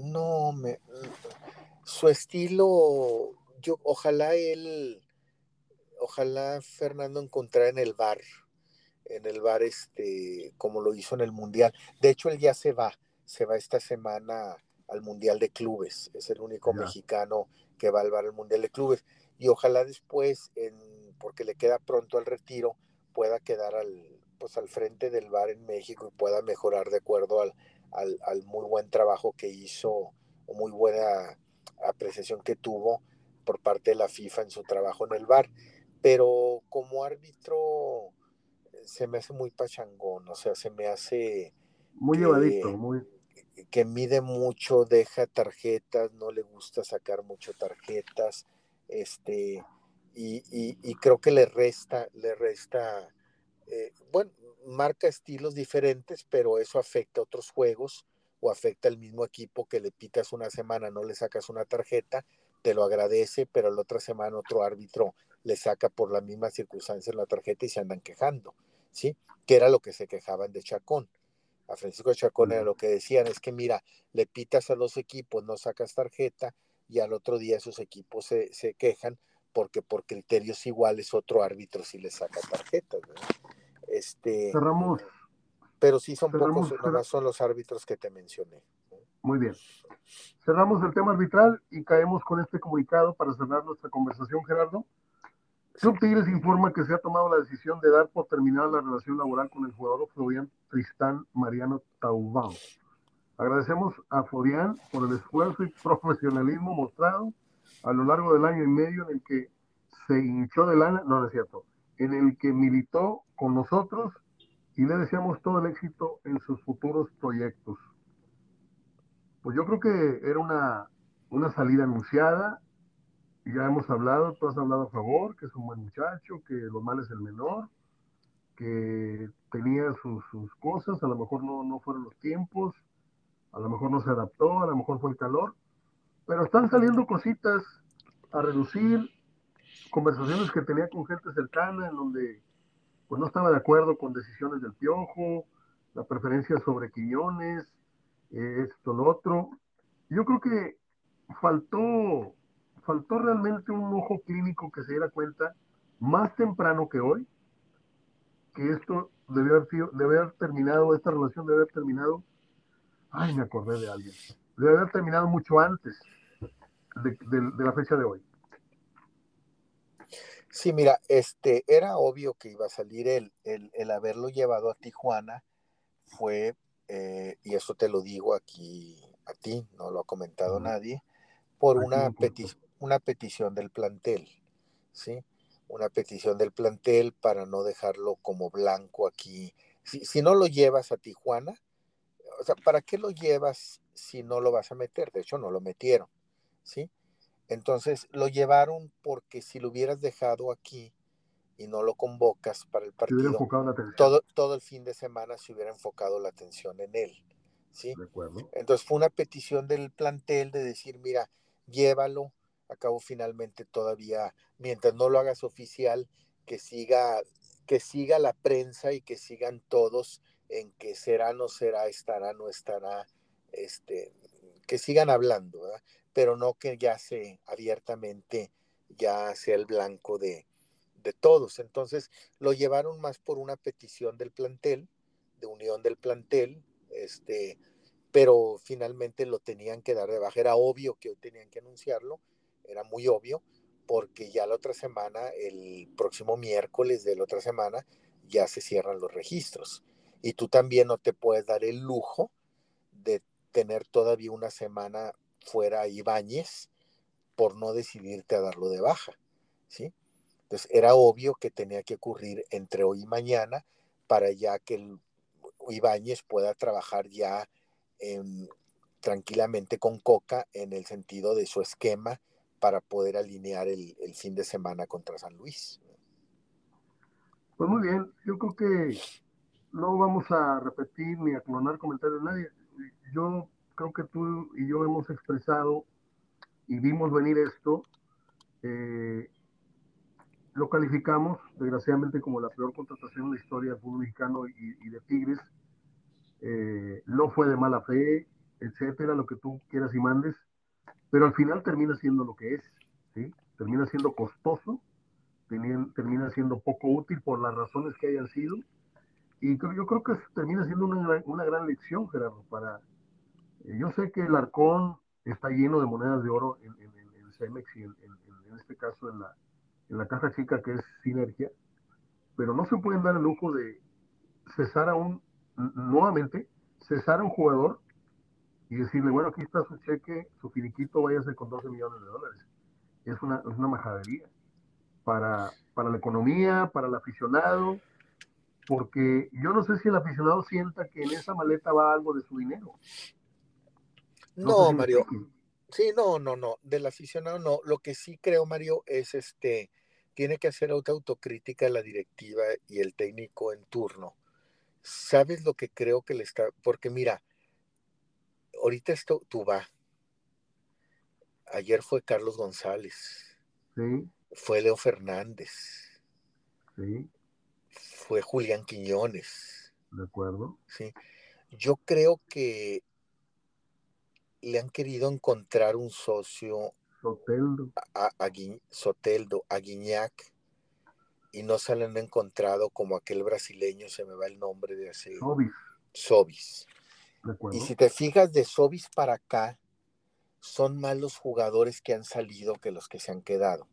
No, me, su estilo, yo ojalá él, ojalá Fernando encontrara en el bar, en el bar este, como lo hizo en el Mundial. De hecho, él ya se va, se va esta semana al Mundial de Clubes, es el único mexicano que va al bar al Mundial de Clubes. Y ojalá después, en, porque le queda pronto al retiro, pueda quedar al, pues, al frente del bar en México y pueda mejorar de acuerdo al, al, al muy buen trabajo que hizo, o muy buena apreciación que tuvo por parte de la FIFA en su trabajo en el bar. Pero como árbitro se me hace muy pachangón, o sea, se me hace... Muy llevadito, muy... Que mide mucho, deja tarjetas, no le gusta sacar mucho tarjetas, este, y, y, creo que le resta, le resta, eh, bueno, marca estilos diferentes, pero eso afecta a otros juegos o afecta al mismo equipo que le pitas una semana, no le sacas una tarjeta, te lo agradece, pero la otra semana otro árbitro le saca por la misma circunstancia la tarjeta y se andan quejando, ¿sí? Que era lo que se quejaban de Chacón. A Francisco Chacón era lo que decían, es que mira, le pitas a los equipos, no sacas tarjeta y al otro día esos equipos se, se quejan porque por criterios iguales otro árbitro sí le saca tarjetas. Este, Cerramos, pero sí son pocos, son los árbitros que te mencioné. Muy bien. Cerramos el tema arbitral y caemos con este comunicado para cerrar nuestra conversación, Gerardo. Club Tigres informa que se ha tomado la decisión de dar por terminada la relación laboral con el jugador Florian Tristán Mariano Taubán. Agradecemos a Florian por el esfuerzo y profesionalismo mostrado a lo largo del año y medio en el que se hinchó de lana, no, no es cierto, en el que militó con nosotros y le deseamos todo el éxito en sus futuros proyectos. Pues yo creo que era una, una salida anunciada, ya hemos hablado, tú has hablado a favor, que es un buen muchacho, que lo mal es el menor, que tenía sus, sus cosas, a lo mejor no, no fueron los tiempos, a lo mejor no se adaptó, a lo mejor fue el calor, pero están saliendo cositas a reducir, conversaciones que tenía con gente cercana en donde pues no estaba de acuerdo con decisiones del Piojo, la preferencia sobre Quiñones, eh, esto, lo otro. Yo creo que faltó, faltó realmente un ojo clínico que se diera cuenta más temprano que hoy, que esto debe haber, sido, debe haber terminado, esta relación debe haber terminado, ay, me acordé de alguien, debe haber terminado mucho antes de, de la fecha de hoy. Sí, mira, este, era obvio que iba a salir él. El, haberlo llevado a Tijuana fue, eh, y eso te lo digo aquí a ti, no lo ha comentado nadie, por una, una petición del plantel, ¿sí? Una petición del plantel para no dejarlo como blanco aquí. Si, si no lo llevas a Tijuana, o sea, ¿para qué lo llevas si no lo vas a meter? De hecho, no lo metieron, ¿sí? Entonces lo llevaron porque si lo hubieras dejado aquí y no lo convocas para el partido, todo, todo el fin de semana se hubiera enfocado la atención en él. ¿sí? Entonces fue una petición del plantel de decir, mira, llévalo, acabo finalmente todavía, mientras no lo hagas oficial, que siga, que siga la prensa y que sigan todos en que será, no será, estará, no estará, este, que sigan hablando, pero no que ya se abiertamente ya sea el blanco de, de todos. Entonces lo llevaron más por una petición del plantel, de unión del plantel, este, pero finalmente lo tenían que dar de baja. Era obvio que hoy tenían que anunciarlo, era muy obvio, porque ya la otra semana, el próximo miércoles de la otra semana, ya se cierran los registros. Y tú también no te puedes dar el lujo de tener todavía una semana fuera Ibáñez por no decidirte a darlo de baja, ¿sí? Entonces era obvio que tenía que ocurrir entre hoy y mañana para ya que el Ibáñez pueda trabajar ya tranquilamente con Coca en el sentido de su esquema para poder alinear el, fin de semana contra San Luis. Pues muy bien, yo creo que no vamos a repetir ni a clonar comentarios de nadie. Yo creo que tú y yo hemos expresado y vimos venir esto. Eh, lo calificamos, desgraciadamente, como la peor contratación en la historia del fútbol mexicano y, de Tigres. Eh, no fue de mala fe, etcétera, lo que tú quieras y mandes, pero al final termina siendo lo que es, ¿sí? Termina siendo costoso, termina siendo poco útil por las razones que hayan sido, y yo creo que termina siendo una, una gran lección, Gerardo, para... Eh, yo sé que el Arcón está lleno de monedas de oro en, en, en Cemex y en, en, este caso en la, en la caja chica que es Sinergia, pero no se pueden dar el lujo de cesar a un, nuevamente, cesar a un jugador y decirle, bueno, aquí está su cheque, su finiquito, váyase con 12 millones de dólares. Es una, es una majadería para, para la economía, para el aficionado, porque yo no sé si el aficionado sienta que en esa maleta va algo de su dinero. No, Mario. Sí, no, no, no. Del aficionado no. Lo que sí creo, Mario, es este, tiene que hacer autocrítica la directiva y el técnico en turno. ¿Sabes lo que creo que le está? Porque mira, ahorita esto tú va. Ayer fue Carlos González. Sí. Fue Leo Fernández. Sí. Fue Julián Quiñones. De acuerdo. Sí. Yo creo que le han querido encontrar un socio Soteldo. A, Soteldo, a Guiñac, y no se le han encontrado como aquel brasileño, se me va el nombre de ese. Sobis. Sobis. Y si te fijas de Sobis para acá, son más los jugadores que han salido que los que se han quedado.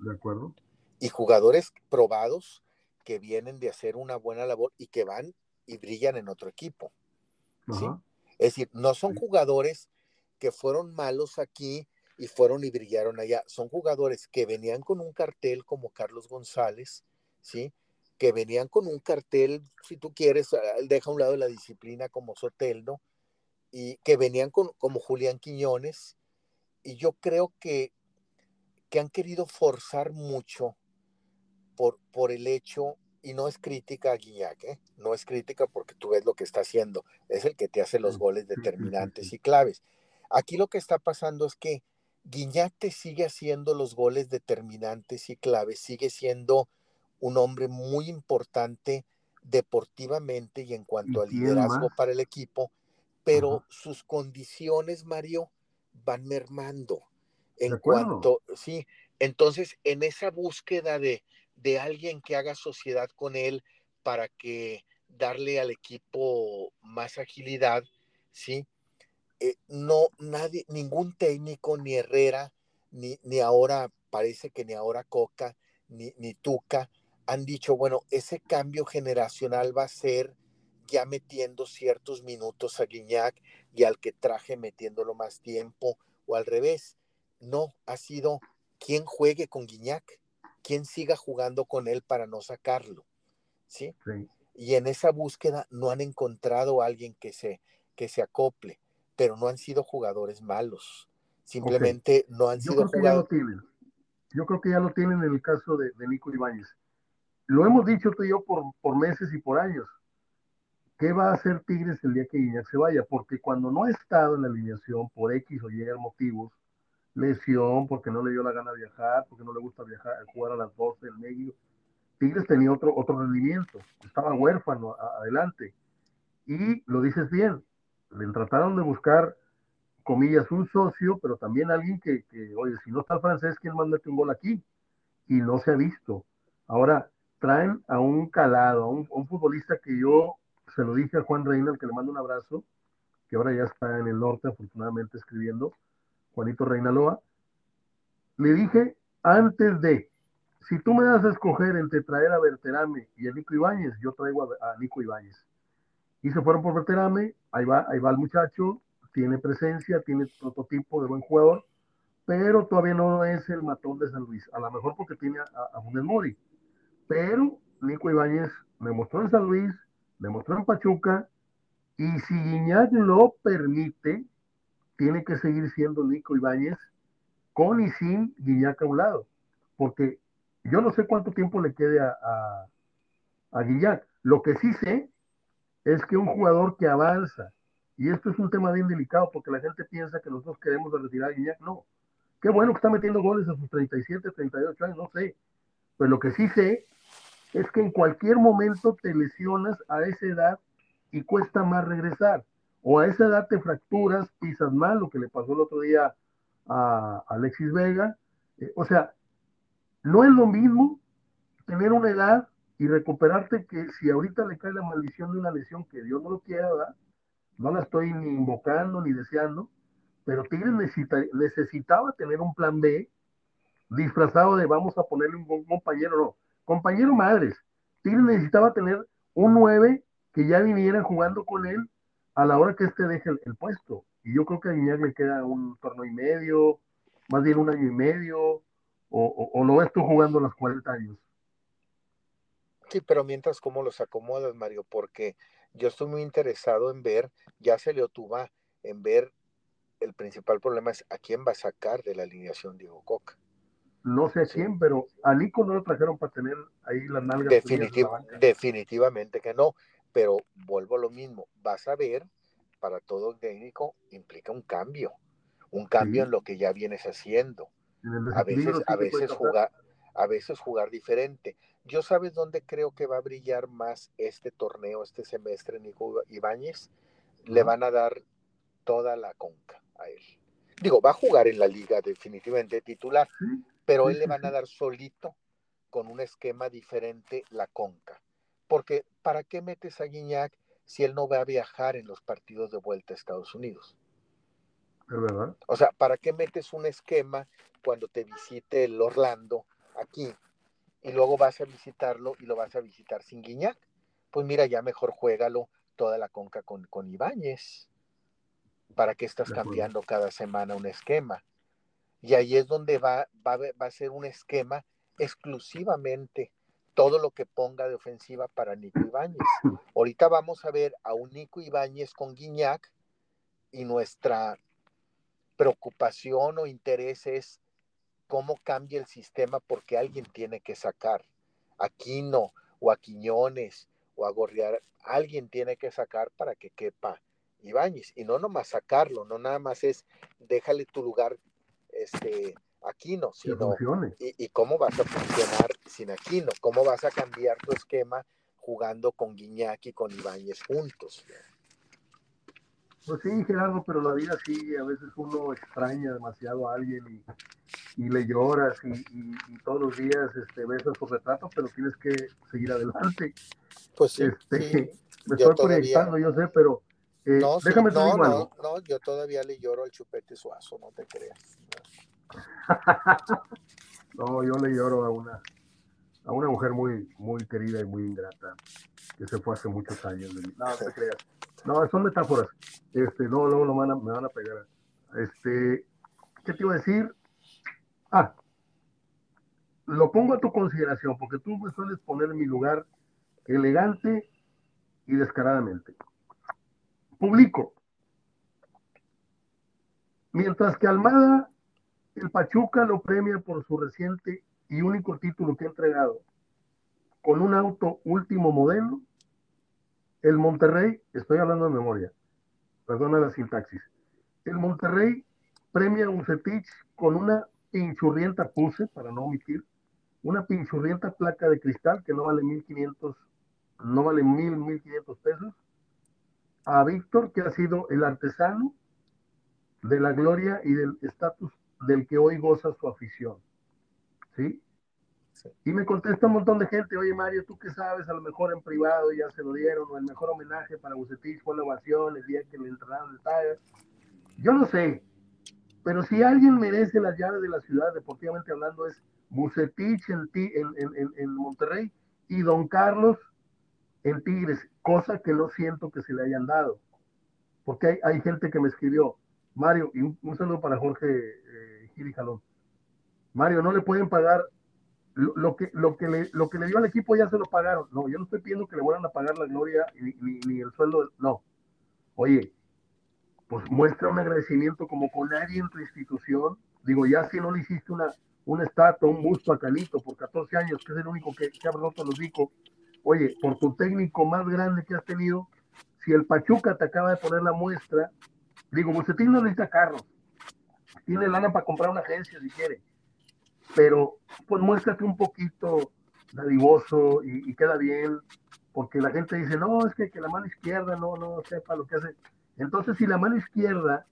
De acuerdo. Y jugadores probados que vienen de hacer una buena labor y que van y brillan en otro equipo. ¿sí? Es decir, no son jugadores que fueron malos aquí y fueron y brillaron allá. Son jugadores que venían con un cartel como Carlos González, ¿sí? Que venían con un cartel, si tú quieres, deja a un lado la disciplina como Soteldo, y que venían con, como Julián Quiñones, y yo creo que, que han querido forzar mucho por, por el hecho, y no es crítica a Guiñac, ¿eh? no es crítica porque tú ves lo que está haciendo, es el que te hace los goles determinantes y claves. Aquí lo que está pasando es que Guiñac te sigue haciendo los goles determinantes y claves, sigue siendo un hombre muy importante deportivamente y en cuanto al liderazgo para el equipo, pero sus condiciones, Mario, van mermando. En cuanto, sí, entonces en esa búsqueda de, de alguien que haga sociedad con él para que darle al equipo más agilidad, ¿sí? Eh, no, nadie, ningún técnico, ni Herrera, ni, ni ahora, parece que ni ahora Coca, ni, ni Tuca, han dicho, bueno, ese cambio generacional va a ser ya metiendo ciertos minutos a Guiñac y al que traje metiéndolo más tiempo, o al revés. No, ha sido quien juegue con Guiñac, quien siga jugando con él para no sacarlo. ¿sí? Y en esa búsqueda no han encontrado a alguien que se, que se acople pero no han sido jugadores malos. Simplemente no han sido jugadores. Yo creo que ya lo tienen en el caso de, Nico Ibáñez. Lo hemos dicho tú y yo por, meses y por años. ¿Qué va a hacer Tigres el día que Guiñac se vaya? Porque cuando no ha estado en la alineación por X o Y motivos, lesión, porque no le dio la gana viajar, porque no le gusta viajar, jugar a las 12 del medio, Tigres tenía otro, otro rendimiento, estaba huérfano adelante. Y lo dices bien, le trataron de buscar, comillas, un socio, pero también alguien que, oye, si no está el francés, ¿quién manda un gol aquí? Y no se ha visto. Ahora, traen a un calado, a un, futbolista que yo se lo dije a Juan Reina, al que le mando un abrazo, que ahora ya está en el norte, afortunadamente escribiendo, Juanito Reinaloa. Le dije antes de, si tú me das a escoger entre traer a Berterame y a Nico Ibáñez, yo traigo a, a Nico Ibáñez y se fueron por Veterame, ahí va, ahí va el muchacho, tiene presencia, tiene prototipo de buen jugador, pero todavía no es el matón de San Luis, a lo mejor porque tiene a, a Mori, pero Nico Ibáñez me mostró en San Luis, me mostró en Pachuca, y si Guiñac lo permite, tiene que seguir siendo Nico Ibáñez con y sin Guiñac a un lado, porque yo no sé cuánto tiempo le quede a, a, a Guiñac. Lo que sí sé es que un jugador que avanza, y esto es un tema bien delicado porque la gente piensa que nosotros queremos retirar a Guiñac, no. Qué bueno que está metiendo goles a sus 37, 38 años, no sé. Pero lo que sí sé es que en cualquier momento te lesionas a esa edad y cuesta más regresar. O a esa edad te fracturas, pisas mal, lo que le pasó el otro día a Alexis Vega. Eh, o sea, no es lo mismo tener una edad y recuperarte que si ahorita le cae la maldición de una lesión que Dios no lo quiera, ¿verdad? No la estoy ni invocando ni deseando, pero Tigres necesitaba tener un plan B disfrazado de vamos a ponerle un, compañero, no, compañero madres. Tigres necesitaba tener un 9 que ya viniera jugando con él a la hora que éste deje el, puesto. Y yo creo que a Guiñac le queda un torno y medio, más bien un año y medio, o, o, o lo ves tú jugando a los 40 años. Sí, pero mientras, ¿cómo los acomodas, Mario? Porque yo estoy muy interesado en ver, ya se le otuba, en ver, el principal problema es a quién va a sacar de la alineación Diego Coca. No sé quién, pero a Nico no lo trajeron para tener ahí las nalgas. definitivamente que no, pero vuelvo a lo mismo, vas a ver, para todo técnico implica un cambio, un cambio en lo que ya vienes haciendo. A veces, a veces jugar, a veces jugar diferente. Yo sabes dónde creo que va a brillar más este torneo, este semestre, Nico Ibáñez. Le van a dar toda la conca a él. Digo, va a jugar en la liga definitivamente titular, pero él le van a dar solito con un esquema diferente la conca. Porque ¿para qué metes a Guiñac si él no va a viajar en los partidos de vuelta a Estados Unidos? verdad? O sea, ¿para qué metes un esquema cuando te visite el Orlando aquí y luego vas a visitarlo y lo vas a visitar sin Guiñac? Pues mira, ya mejor juégalo toda la conca con, con Ibáñez. ¿Para qué estás cambiando cada semana un esquema? Y ahí es donde va, va, va a ser un esquema exclusivamente todo lo que ponga de ofensiva para Nico Ibáñez. Ahorita vamos a ver a un Nico Ibáñez con Guiñac y nuestra preocupación o interés es cómo cambia el sistema porque alguien tiene que sacar. A Quino o a Quiñones o a Gorriar, alguien tiene que sacar para que quepa Ibáñez. Y no nomás sacarlo, no nada más es déjale tu lugar este, Aquino, sino y, y, cómo vas a funcionar sin Aquino, cómo vas a cambiar tu esquema jugando con Guiñaki y con Ibáñez juntos. Pues sí, Gerardo, pero la vida sí, a veces uno extraña demasiado a alguien y, y le lloras y, y, todos los días este, ves a su retrato, pero tienes que seguir adelante. Pues sí, este, Me estoy proyectando, yo sé, pero no, déjame no, no, no, yo todavía le lloro al chupete suazo, no te creas. no, yo le lloro a una, a una mujer muy, muy querida y muy ingrata que se fue hace muchos años. No, no te creas. No, son metáforas. Este, no, luego me van a pegar. Este, ¿qué te iba a decir? Ah, lo pongo a tu consideración porque tú me sueles poner en mi lugar elegante y descaradamente. Publico. Mientras que Almada, el Pachuca lo premia por su reciente y único título que ha entregado con un auto último modelo, el Monterrey, estoy hablando de memoria, perdona la sintaxis, el Monterrey premia a Bucetich con una pinchurrienta puse, para no omitir, una pinchurrienta placa de cristal que no vale 1500, no vale 1000, 1500 pesos, a Víctor, que ha sido el artesano de la gloria y del estatus del que hoy goza su afición. ¿Sí? Y me contesta un montón de gente, oye Mario, ¿tú qué sabes? A lo mejor en privado ya se lo dieron, o el mejor homenaje para Bucetich fue la ovación el día que le entraron el talla. Yo no sé, pero si alguien merece las llaves de la ciudad, deportivamente hablando, es Bucetich en, en, en, en Monterrey y Don Carlos en Tigres, cosa que no siento que se le hayan dado. Porque hay, hay gente que me escribió, Mario, y un, saludo para Jorge eh, Gil Jalón. Mario, no le pueden pagar lo, que, lo, que le, lo que le dio al equipo, ya se lo pagaron. No, yo no estoy pidiendo que le vuelvan a pagar la gloria ni, ni, el sueldo. No. Oye, pues muestra un agradecimiento como con nadie en tu institución. Digo, ya si no le hiciste una, una estatua, un busto a Calito por 14 años, que es el único que, que ha roto los ricos, Oye, por tu técnico más grande que has tenido, si el Pachuca te acaba de poner la muestra, digo, Bucetín no necesita carros, tiene lana para comprar una agencia si quiere. pero pues muéstrate un poquito dadivoso y, queda bien, porque la gente dice, no, es que, que la mano izquierda no, no sepa lo que hace. Entonces, si la mano izquierda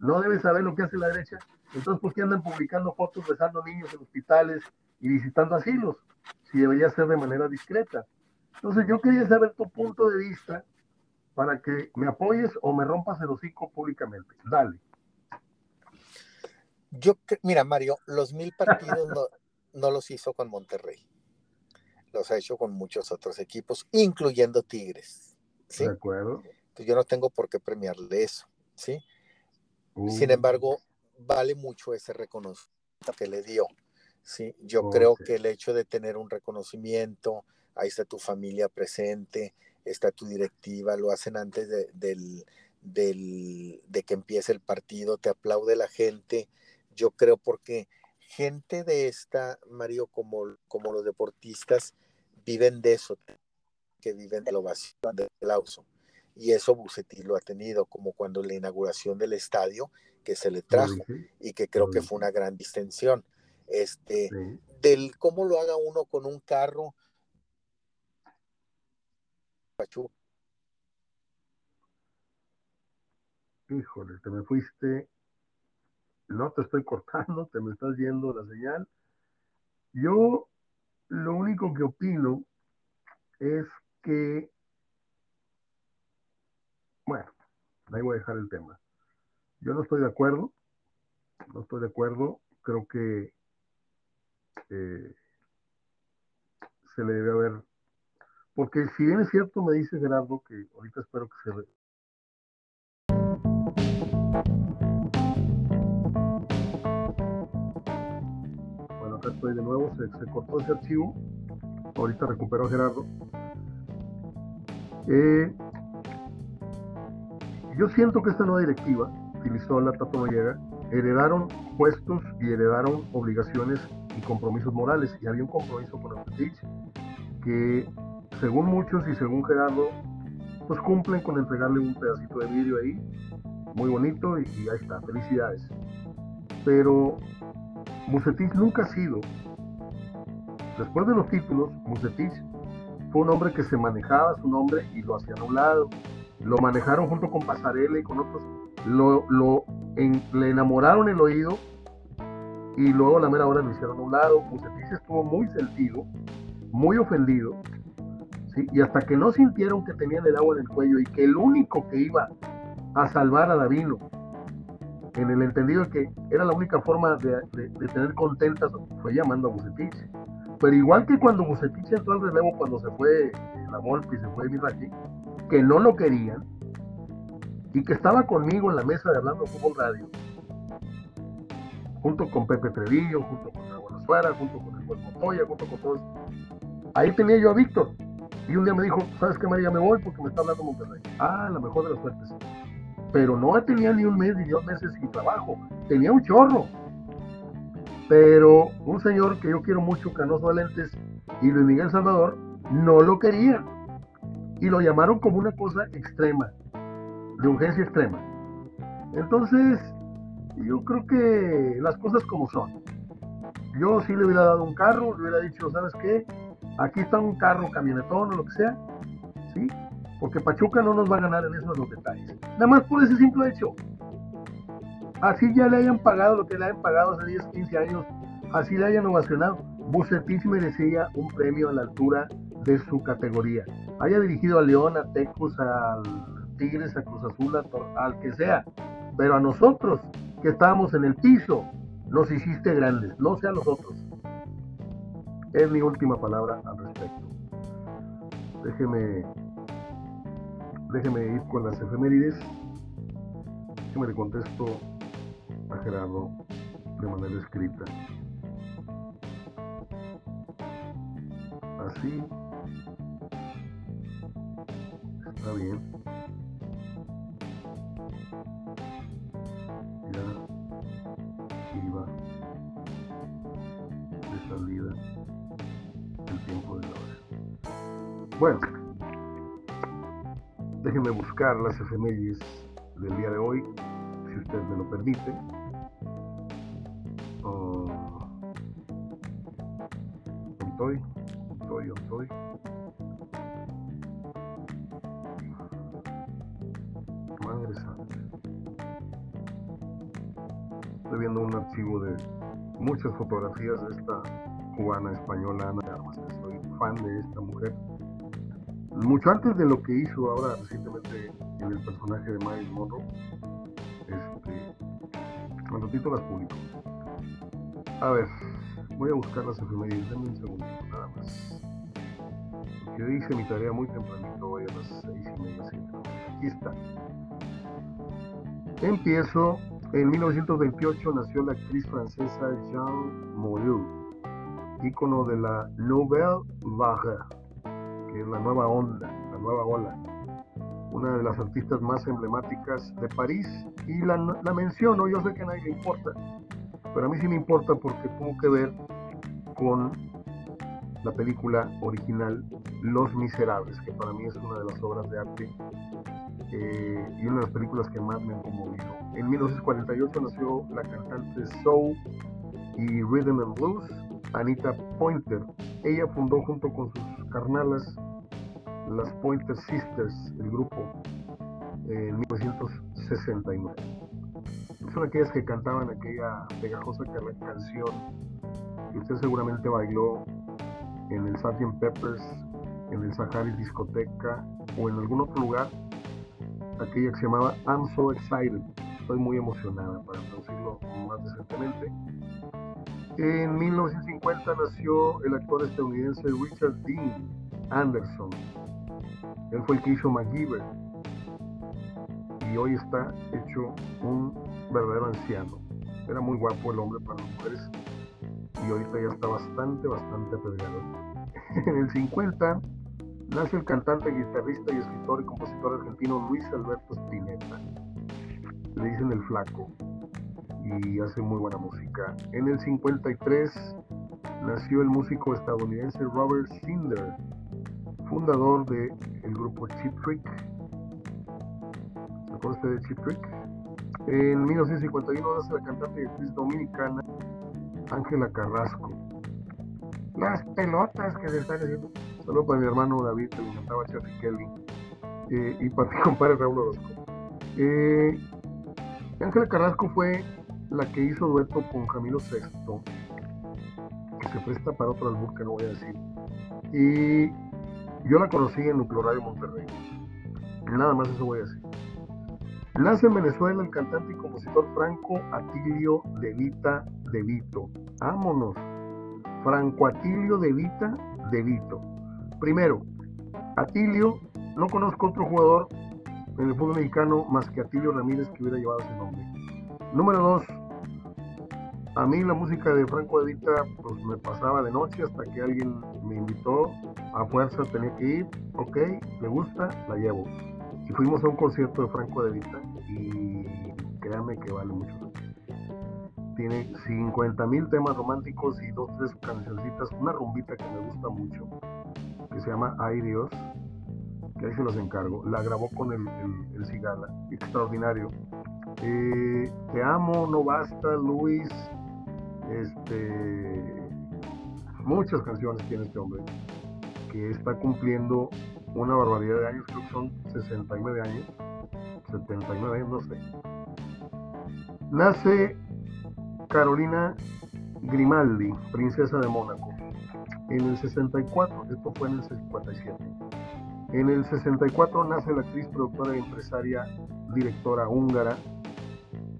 no debe saber lo que hace la derecha, entonces, ¿por qué andan publicando fotos besando niños en hospitales y visitando asilos? Si debería ser de manera discreta. Entonces, yo quería saber tu punto de vista para que me apoyes o me rompas el hocico públicamente. Dale. Yo, mira, Mario, los mil partidos no, no los hizo con Monterrey. Los ha hecho con muchos otros equipos, incluyendo Tigres. ¿sí? De acuerdo. Entonces, yo no tengo por qué premiarle eso. ¿sí? Sin embargo, vale mucho ese reconocimiento que le dio. ¿sí? Yo creo que el hecho de tener un reconocimiento, ahí está tu familia presente, está tu directiva, lo hacen antes de, del, del, de que empiece el partido, te aplaude la gente. Yo creo porque gente de esta, Mario, como, como los deportistas, viven de eso, que viven de la ovación, del aplauso y eso Bucetti lo ha tenido, como cuando la inauguración del estadio que se le trajo y que creo que fue una gran distensión. Este, del cómo lo haga uno con un carro. Híjole, te me fuiste. No te estoy cortando, te me estás yendo la señal. Yo lo único que opino es que bueno, ahí voy a dejar el tema. Yo no estoy de acuerdo, no estoy de acuerdo, creo que eh, se le debe haber, porque si bien es cierto, me dice Gerardo que ahorita espero que se... Bueno, acá estoy de nuevo, se, cortó ese archivo, ahorita recupero Gerardo. Eh, yo siento que esta nueva directiva, utilizó la Tato Noriega, heredaron puestos y heredaron obligaciones y compromisos morales. Y había un compromiso con el que, según muchos y según Gerardo, pues cumplen con entregarle un pedacito de vídeo ahí, muy bonito, y, ahí está, felicidades. Pero Musetich nunca ha sido, después de los títulos, Musetich fue un hombre que se manejaba su nombre y lo hacía a un lado lo manejaron junto con Pasarela y con otros, lo, lo le enamoraron el oído y luego a la mera hora lo hicieron a un lado. Bucetich estuvo muy sentido, muy ofendido, y hasta que no sintieron que tenían el agua en el cuello y que el único que iba a salvar a Davino, en el entendido de que era la única forma de, tener contentas, fue llamando a Bucetich. Pero igual que cuando Bucetich entró al relevo, cuando se fue la Volpe y se fue Mirrachi, que no lo querían y que estaba conmigo en la mesa de Hablando Fútbol Radio, junto con Pepe Trevillo, junto con Abuelo Suara, junto con el Juan Montoya, junto con todos. Ahí tenía yo a Víctor. Y un día me dijo, ¿sabes qué, María? Me voy porque me está hablando Monterrey. Ah, la mejor de las suertes. Pero no tenía ni un mes ni dos meses sin trabajo. Tenía un chorro. Pero un señor que yo quiero mucho, Canoso Valentes y Luis Miguel Salvador, no lo querían y lo llamaron como una cosa extrema, de urgencia extrema. Entonces, yo creo que las cosas como son. Yo sí le hubiera dado un carro, le hubiera dicho, ¿sabes qué? Aquí está un carro, camionetón o lo que sea, ¿sí? Porque Pachuca no nos va a ganar en esos los detalles. Nada más por ese simple hecho. Así ya le hayan pagado lo que le hayan pagado hace 10, 15 años, así le hayan ovacionado. Bucetich merecía un premio a la altura de su categoría. Haya dirigido a León, a Tecos, al Tigres, a Cruz Azul, al que sea. Pero a nosotros, que estábamos en el piso, nos hiciste grandes, no sea a nosotros. Es mi última palabra al respecto. Déjeme, déjeme ir con las efemérides. Déjeme le contesto a Gerardo de manera escrita. Así está bien. Bueno, déjenme buscar las efemérides del día de hoy, si usted me lo permite. Estoy? Estoy, estoy. Madre santa. Estoy viendo un archivo de muchas fotografías de esta cubana española Ana. Soy fan de esta mujer. Mucho antes de lo que hizo ahora recientemente en el personaje de Miles Monroe. Este, cuando ratito las publico. A ver, voy a buscar las efemérides. Denme un segundo, nada más. Porque hice mi tarea muy tempranito, hoy a las seis y media, siete. Aquí está. Empiezo. En 1928 nació la actriz francesa Jean Moreau, ícono de la Nouvelle Vague, la nueva onda, la nueva ola una de las artistas más emblemáticas de París y la, menciono, yo sé que a nadie le importa, pero a mí sí me importa porque tuvo que ver con la película original Los Miserables, que para mí es una de las obras de arte eh, y una de las películas que más me han conmovido. En 1948 nació la cantante soul y rhythm and blues Anita Pointer. Ella fundó junto con sus carnalas las Pointer Sisters, el grupo, en 1969. Son aquellas que cantaban aquella pegajosa canción que usted seguramente bailó en el Sgt. Peppers, en el Sahari Discoteca o en algún otro lugar, aquella que se llamaba I'm So Excited. Estoy muy emocionada para traducirlo más decentemente. En 1950 nació el actor estadounidense Richard Dean Anderson, él fue el que hizo MacGyver. Y hoy está hecho un verdadero anciano. Era muy guapo el hombre para las mujeres. Y ahorita ya está bastante, bastante apedreado. en el 50 nace el cantante, guitarrista y escritor y compositor argentino Luis Alberto Spinetta. Le dicen el flaco. Y hace muy buena música. En el 53 nació el músico estadounidense Robert Sinder fundador del el grupo Chip Trick. ¿Se acuerda usted de Chip Trick? En 1951 nace la cantante y actriz dominicana Ángela Carrasco. Las pelotas que se están haciendo. Saludos para mi hermano David, que le encantaba Charlie Kelly. Eh, y para mi compadre Raúl Orozco. Eh, Ángela Carrasco fue la que hizo dueto con Camilo VI, que se presta para otro albur que no voy a decir. Y yo la conocí en Núcleo Radio Monterrey. Nada más eso voy a decir. Nace en Venezuela el cantante y compositor Franco Atilio de Vita de Vito. Vámonos. Franco Atilio de Vita de Vito. Primero, Atilio, no conozco otro jugador en el fútbol mexicano más que Atilio Ramírez que hubiera llevado ese nombre. Número dos, a mí la música de Franco de Vita pues me pasaba de noche hasta que alguien me invitó a fuerza tenía que ir, ok, me gusta, la llevo. Y fuimos a un concierto de Franco de Vita y créanme que vale mucho. Tiene 50 mil temas románticos y dos, tres cancioncitas, una rumbita que me gusta mucho, que se llama Ay Dios, que ahí se los encargo. La grabó con el, el, Cigala, extraordinario. Eh, te amo, no basta, Luis. Este, muchas canciones tiene este hombre que está cumpliendo una barbaridad de años, creo que son 69 años, 79 años, no sé. Nace Carolina Grimaldi, princesa de Mónaco, en el 64, esto fue en el 57. En el 64 nace la actriz, productora y empresaria, directora húngara,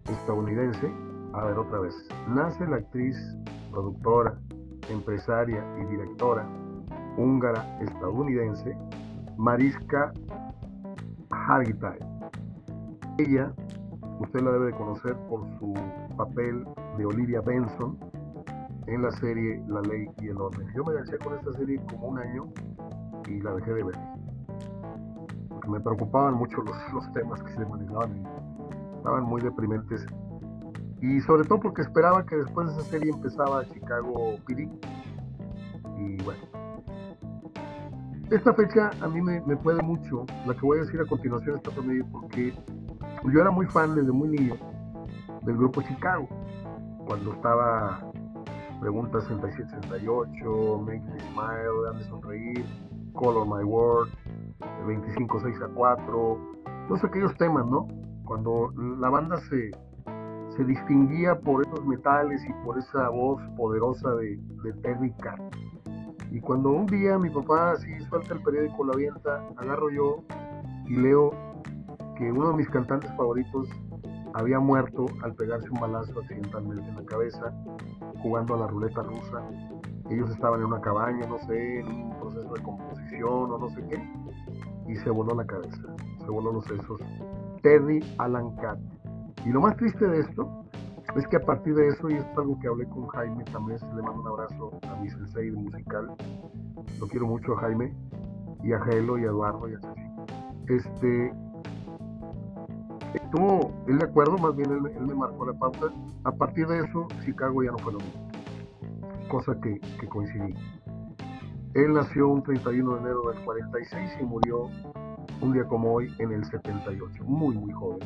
estadounidense. A ver, otra vez. Nace la actriz, productora, empresaria y directora húngara estadounidense Mariska Hargitay. Ella, usted la debe de conocer por su papel de Olivia Benson en la serie La Ley y el Orden. Yo me enganché con esta serie como un año y la dejé de ver. Porque me preocupaban mucho los, los temas que se manejaban y estaban muy deprimentes. Y sobre todo porque esperaba que después de esa serie empezaba Chicago PD. Y bueno, esta fecha a mí me, puede mucho, la que voy a decir a continuación está medio porque yo era muy fan desde muy niño del grupo Chicago, cuando estaba Pregunta 6768, Make Me Smile, Dame Sonreír, Color My World, 25 6 a 4, todos aquellos temas, ¿no? Cuando la banda se, se distinguía por esos metales y por esa voz poderosa de, de técnica. Y cuando un día mi papá así suelta el periódico, la avienta, agarro yo y leo que uno de mis cantantes favoritos había muerto al pegarse un balazo accidentalmente en la cabeza jugando a la ruleta rusa. Ellos estaban en una cabaña, no sé, en un proceso de composición o no sé qué, y se voló la cabeza, se voló los sesos. Terry Alan Cat. Y lo más triste de esto es que a partir de eso, y esto es algo que hablé con Jaime también, le mando un abrazo a mi sensei musical, lo quiero mucho a Jaime, y a Gelo, y a Eduardo, y a. Este, estuvo él de acuerdo, más bien él, me marcó la pauta. A partir de eso, Chicago ya no fue lo mismo, cosa que, que coincidí. Él nació un 31 de enero del 46 y murió un día como hoy en el 78, muy muy joven.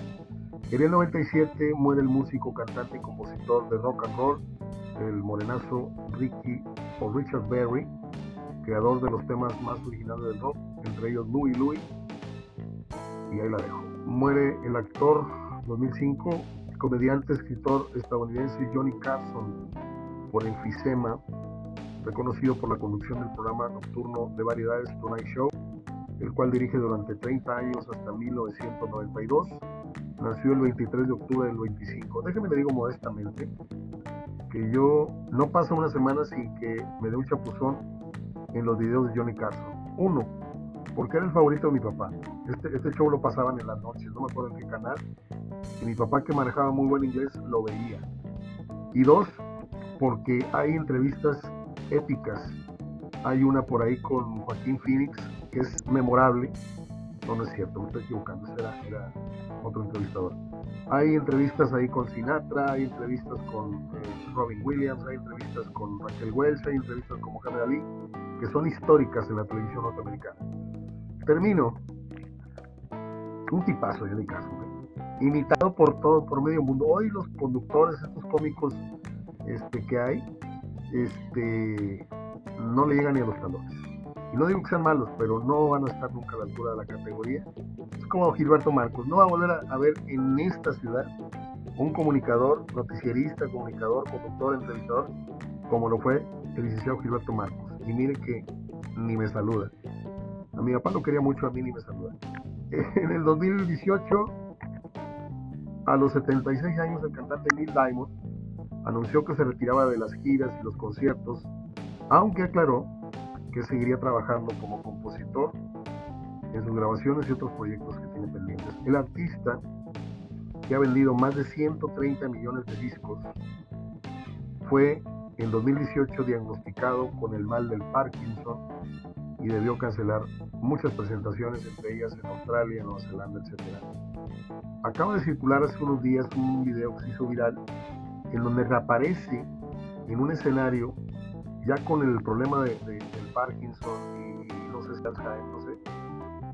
En el 97 muere el músico, cantante y compositor de rock and roll, el morenazo Ricky o Richard Berry, creador de los temas más originales del rock, entre ellos Louie Louie, y ahí la dejo muere el actor 2005, comediante, escritor estadounidense Johnny Carson por enfisema, reconocido por la conducción del programa nocturno de variedades Tonight Show, el cual dirige durante 30 años hasta 1992. Nació el 23 de octubre del 25. Déjeme le digo modestamente que yo no paso una semana sin que me dé un chapuzón en los videos de Johnny Carson. Uno, porque era el favorito de mi papá. Este, este show lo pasaban en las noches, no me acuerdo en qué canal. Y mi papá, que manejaba muy buen inglés, lo veía. Y dos, porque hay entrevistas épicas. Hay una por ahí con Joaquín Phoenix, que es memorable. No, no es cierto, me estoy equivocando, era, otro entrevistador. Hay entrevistas ahí con Sinatra, hay entrevistas con eh, Robin Williams, hay entrevistas con Rachel Welch, hay entrevistas con Muhammad Ali, que son históricas en la televisión norteamericana. Termino. Un tipazo, Johnny Carson. Imitado por todo, por medio mundo. Hoy los conductores, estos cómicos este, que hay, este, no le llegan ni a los talones. Y no digo que sean malos, pero no van a estar nunca a la altura de la categoría. Es como Gilberto Marcos. No va a volver a, ver en esta ciudad un comunicador, noticierista, comunicador, conductor, entrevistador, como lo fue el licenciado Gilberto Marcos. Y mire que ni me saluda. A mi papá lo quería mucho, a mí ni me saluda. En el 2018, a los 76 años, el cantante Neil Diamond anunció que se retiraba de las giras y los conciertos, aunque aclaró que seguiría trabajando como compositor en sus grabaciones y otros proyectos que tiene pendientes. El artista, que ha vendido más de 130 millones de discos, fue en 2018 diagnosticado con el mal del Parkinson y debió cancelar muchas presentaciones, entre ellas en Australia, Nueva Zelanda, etc. Acaba de circular hace unos días un video que se hizo viral en donde reaparece en un escenario ya con el problema de, del Parkinson y no sé si sé,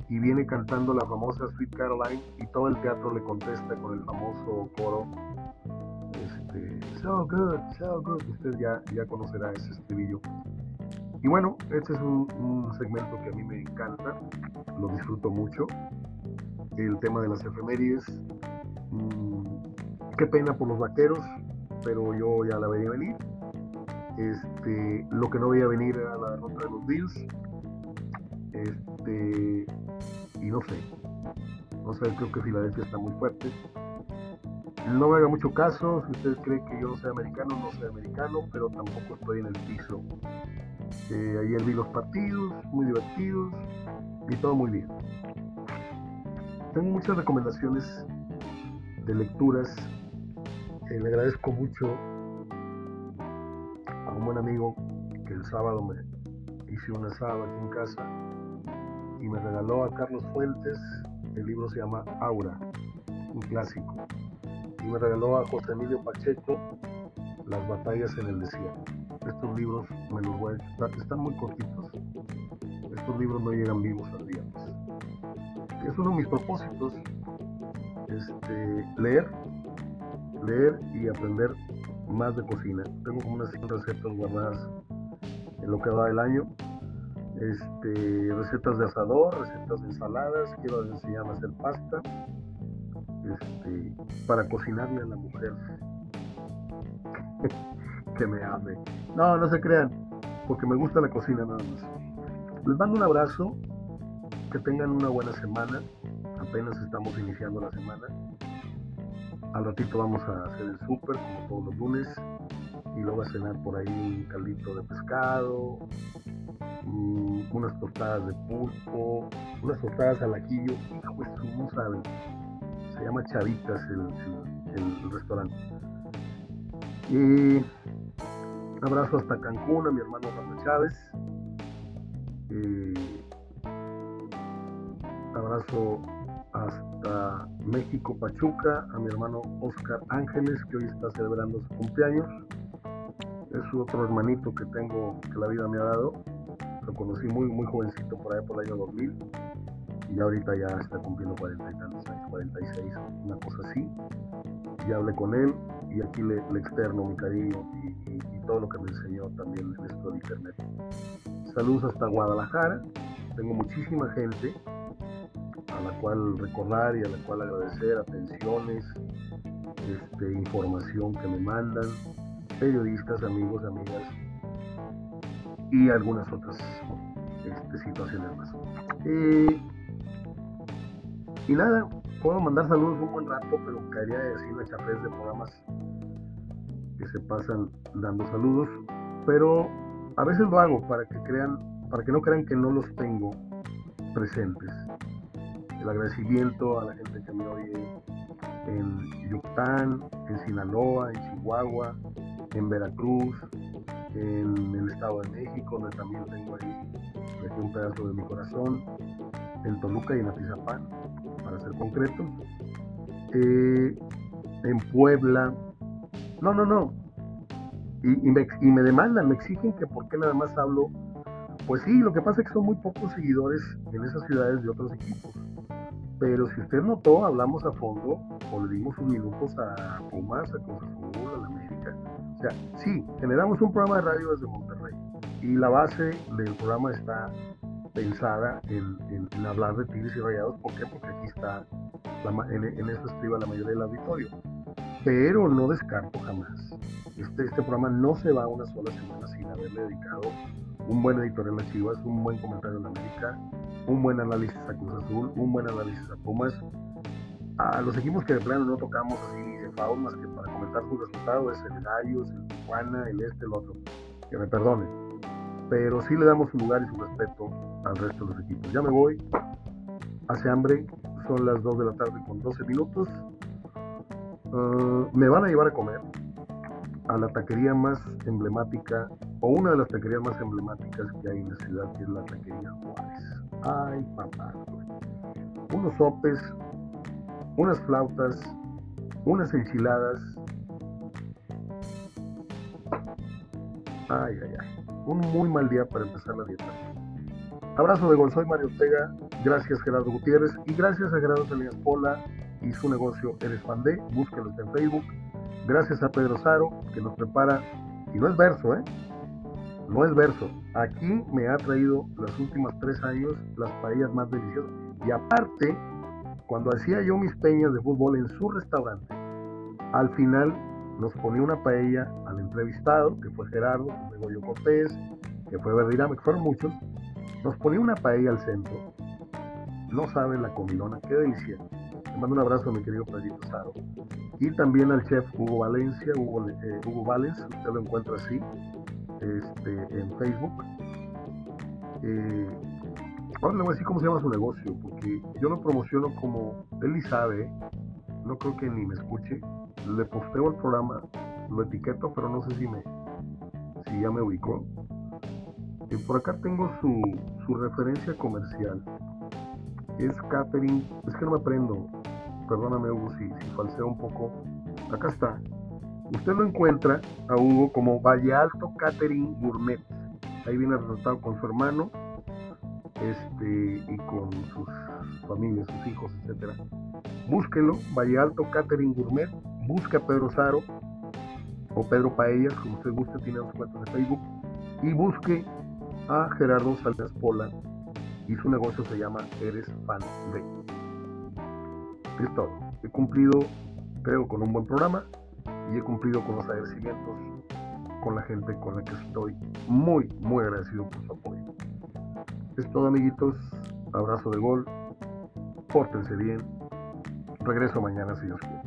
y viene cantando la famosa Sweet Caroline y todo el teatro le contesta con el famoso coro este, So good, so good, usted ya, ya conocerá ese estribillo y bueno, este es un, segmento que a mí me encanta, lo disfruto mucho. El tema de las efemérides. Mm, qué pena por los vaqueros, pero yo ya la veía venir. Este, lo que no veía venir era la derrota de los Bills. Este, y no sé. No sé, creo que Filadelfia está muy fuerte. No me haga mucho caso, si usted cree que yo no soy americano, no soy americano, pero tampoco estoy en el piso ayer vi los partidos, muy divertidos y todo muy bien. Tengo muchas recomendaciones de lecturas. Eh, le agradezco mucho un buen amigo que el sábado me hice un asado aquí en casa y me regaló a Carlos Fuentes. El libro se llama Aura, un clásico. Y me regaló a José Emilio Pacheco Las batallas en el desierto estos libros me los voy a chutar, están muy cortitos. Estos libros no llegan vivos al día. Es uno de mis propósitos, este, leer, leer y aprender más de cocina. Tengo como unas 100 recetas guardadas en lo que va del año. Este, recetas de asador, recetas de ensaladas, quiero enseñarme a hacer pasta, este, para cocinarle a la mujer que me ame. No, no se crean, porque me gusta la cocina nada más. Les mando un abrazo, que tengan una buena semana, apenas estamos iniciando la semana. Al ratito vamos a hacer el súper, como todos los lunes, y luego a cenar por ahí un caldito de pescado, mm, unas tostadas de pulpo, unas tostadas al ajillo, pues no saben, se llama Chavitas el, restaurante. Y abrazo hasta Cancún a mi hermano Rafael Chávez. abrazo hasta México, Pachuca, a mi hermano Oscar Ángeles, que hoy está celebrando su cumpleaños. Es otro hermanito que tengo, que la vida me ha dado. Lo conocí muy, muy jovencito por ahí por el año 2000 y ahorita ya está cumpliendo 40 y tantos años, 46, una cosa así. Ya hablé con él y aquí le, externo mi cariño y, y, todo lo que me enseñó también en esto de internet. Saludos hasta Guadalajara, tengo muchísima gente a la cual recordar y a la cual agradecer, atenciones, este, información que me mandan, periodistas, amigos, amigas y algunas otras este, situaciones más. Eh, y nada, puedo mandar saludos un buen rato, pero caería decir la chafés de programas que se pasan dando saludos. Pero a veces lo hago para que crean, para que no crean que no los tengo presentes. El agradecimiento a la gente que me oye en Yucatán, en Sinaloa, en Chihuahua, en Veracruz, en el Estado de México, donde también tengo ahí un pedazo de mi corazón, en Toluca y en Atizapán para ser concreto, eh, en Puebla. No, no, no. Y, me, demandan, me exigen que por qué nada más hablo. Pues sí, lo que pasa es que son muy pocos seguidores en esas ciudades de otros equipos. Pero si usted notó, hablamos a fondo o le dimos unos minutos a Pumas, a Cruz Azul, a la América. O sea, sí, generamos un programa de radio desde Monterrey. Y la base del programa está pensada en, hablar de tigres y rayados. ¿Por qué? Porque aquí está, en, en, eso la mayoría del auditorio. Pero no descarto jamás. Este, este programa no se va una sola semana sin haberle dedicado un buen editorial a Chivas, un buen comentario en América, un buen análisis a Cruz Azul, un buen análisis a Pumas. A los equipos que de plano no tocamos así de más que para comentar su resultado es el Gallos, el Tijuana, el este, el otro. Que me perdonen pero sí le damos su lugar y su respeto al resto de los equipos. Ya me voy, hace hambre, son las 2 de la tarde con 12 minutos. Ah, me van a llevar a comer a la taquería más emblemática, o una de las taquerías más emblemáticas que hay en la ciudad, que es la taquería Juárez. Ay, papá. Unos sopes, unas flautas, unas enchiladas. Ay, ay, ay un muy mal día para empezar la dieta. Abrazo de gol, soy Mario Ortega, gracias Gerardo Gutiérrez y gracias a Gerardo Salinas Pola y su negocio Eres Pandé, búsquenlos en Facebook. Gracias a Pedro Saro que nos prepara, y no es verso, ¿eh? No es verso. Aquí me ha traído los últimos tres años las paellas más deliciosas. Y aparte, cuando hacía yo mis peñas de fútbol en su restaurante, al final nos ponía una paella al entrevistado, que fue Gerardo, que Cortés, que fue Verdirame, que fueron muchos, nos ponía una paella al centro. No saben la comilona, qué delicia. Le mando un abrazo a mi querido Pedrito Saro. Y también al chef Hugo Valencia, Hugo, eh, Hugo Valens, usted lo encuentra así, este, en Facebook. Eh, ahora le voy a decir cómo se llama su negocio, porque yo lo promociono como él y sabe, no creo que ni me escuche, le posteo el programa, lo etiqueto, pero no sé si me si ya me ubicó. Por acá tengo su, su referencia comercial. Es catering, es que no me prendo. Perdóname Hugo si, si falseo un poco. Acá está. Usted lo encuentra a Hugo como Valle Alto Catering Gourmet. Ahí viene resaltado con su hermano este, y con sus familias, sus hijos, etcétera. Búsquelo, Valle Alto Catering Gourmet busca a Pedro Saro o Pedro Paellas, como usted guste, tiene su cuenta de Facebook, y busque a Gerardo Salinas Pola y su negocio se llama Eres Fan de. Es todo. He cumplido, creo, con un buen programa y he cumplido con los agradecimientos con la gente con la que estoy muy, muy agradecido por su apoyo. Es todo, amiguitos. Abrazo de gol. Pórtense bien. Regreso mañana si Dios quiere.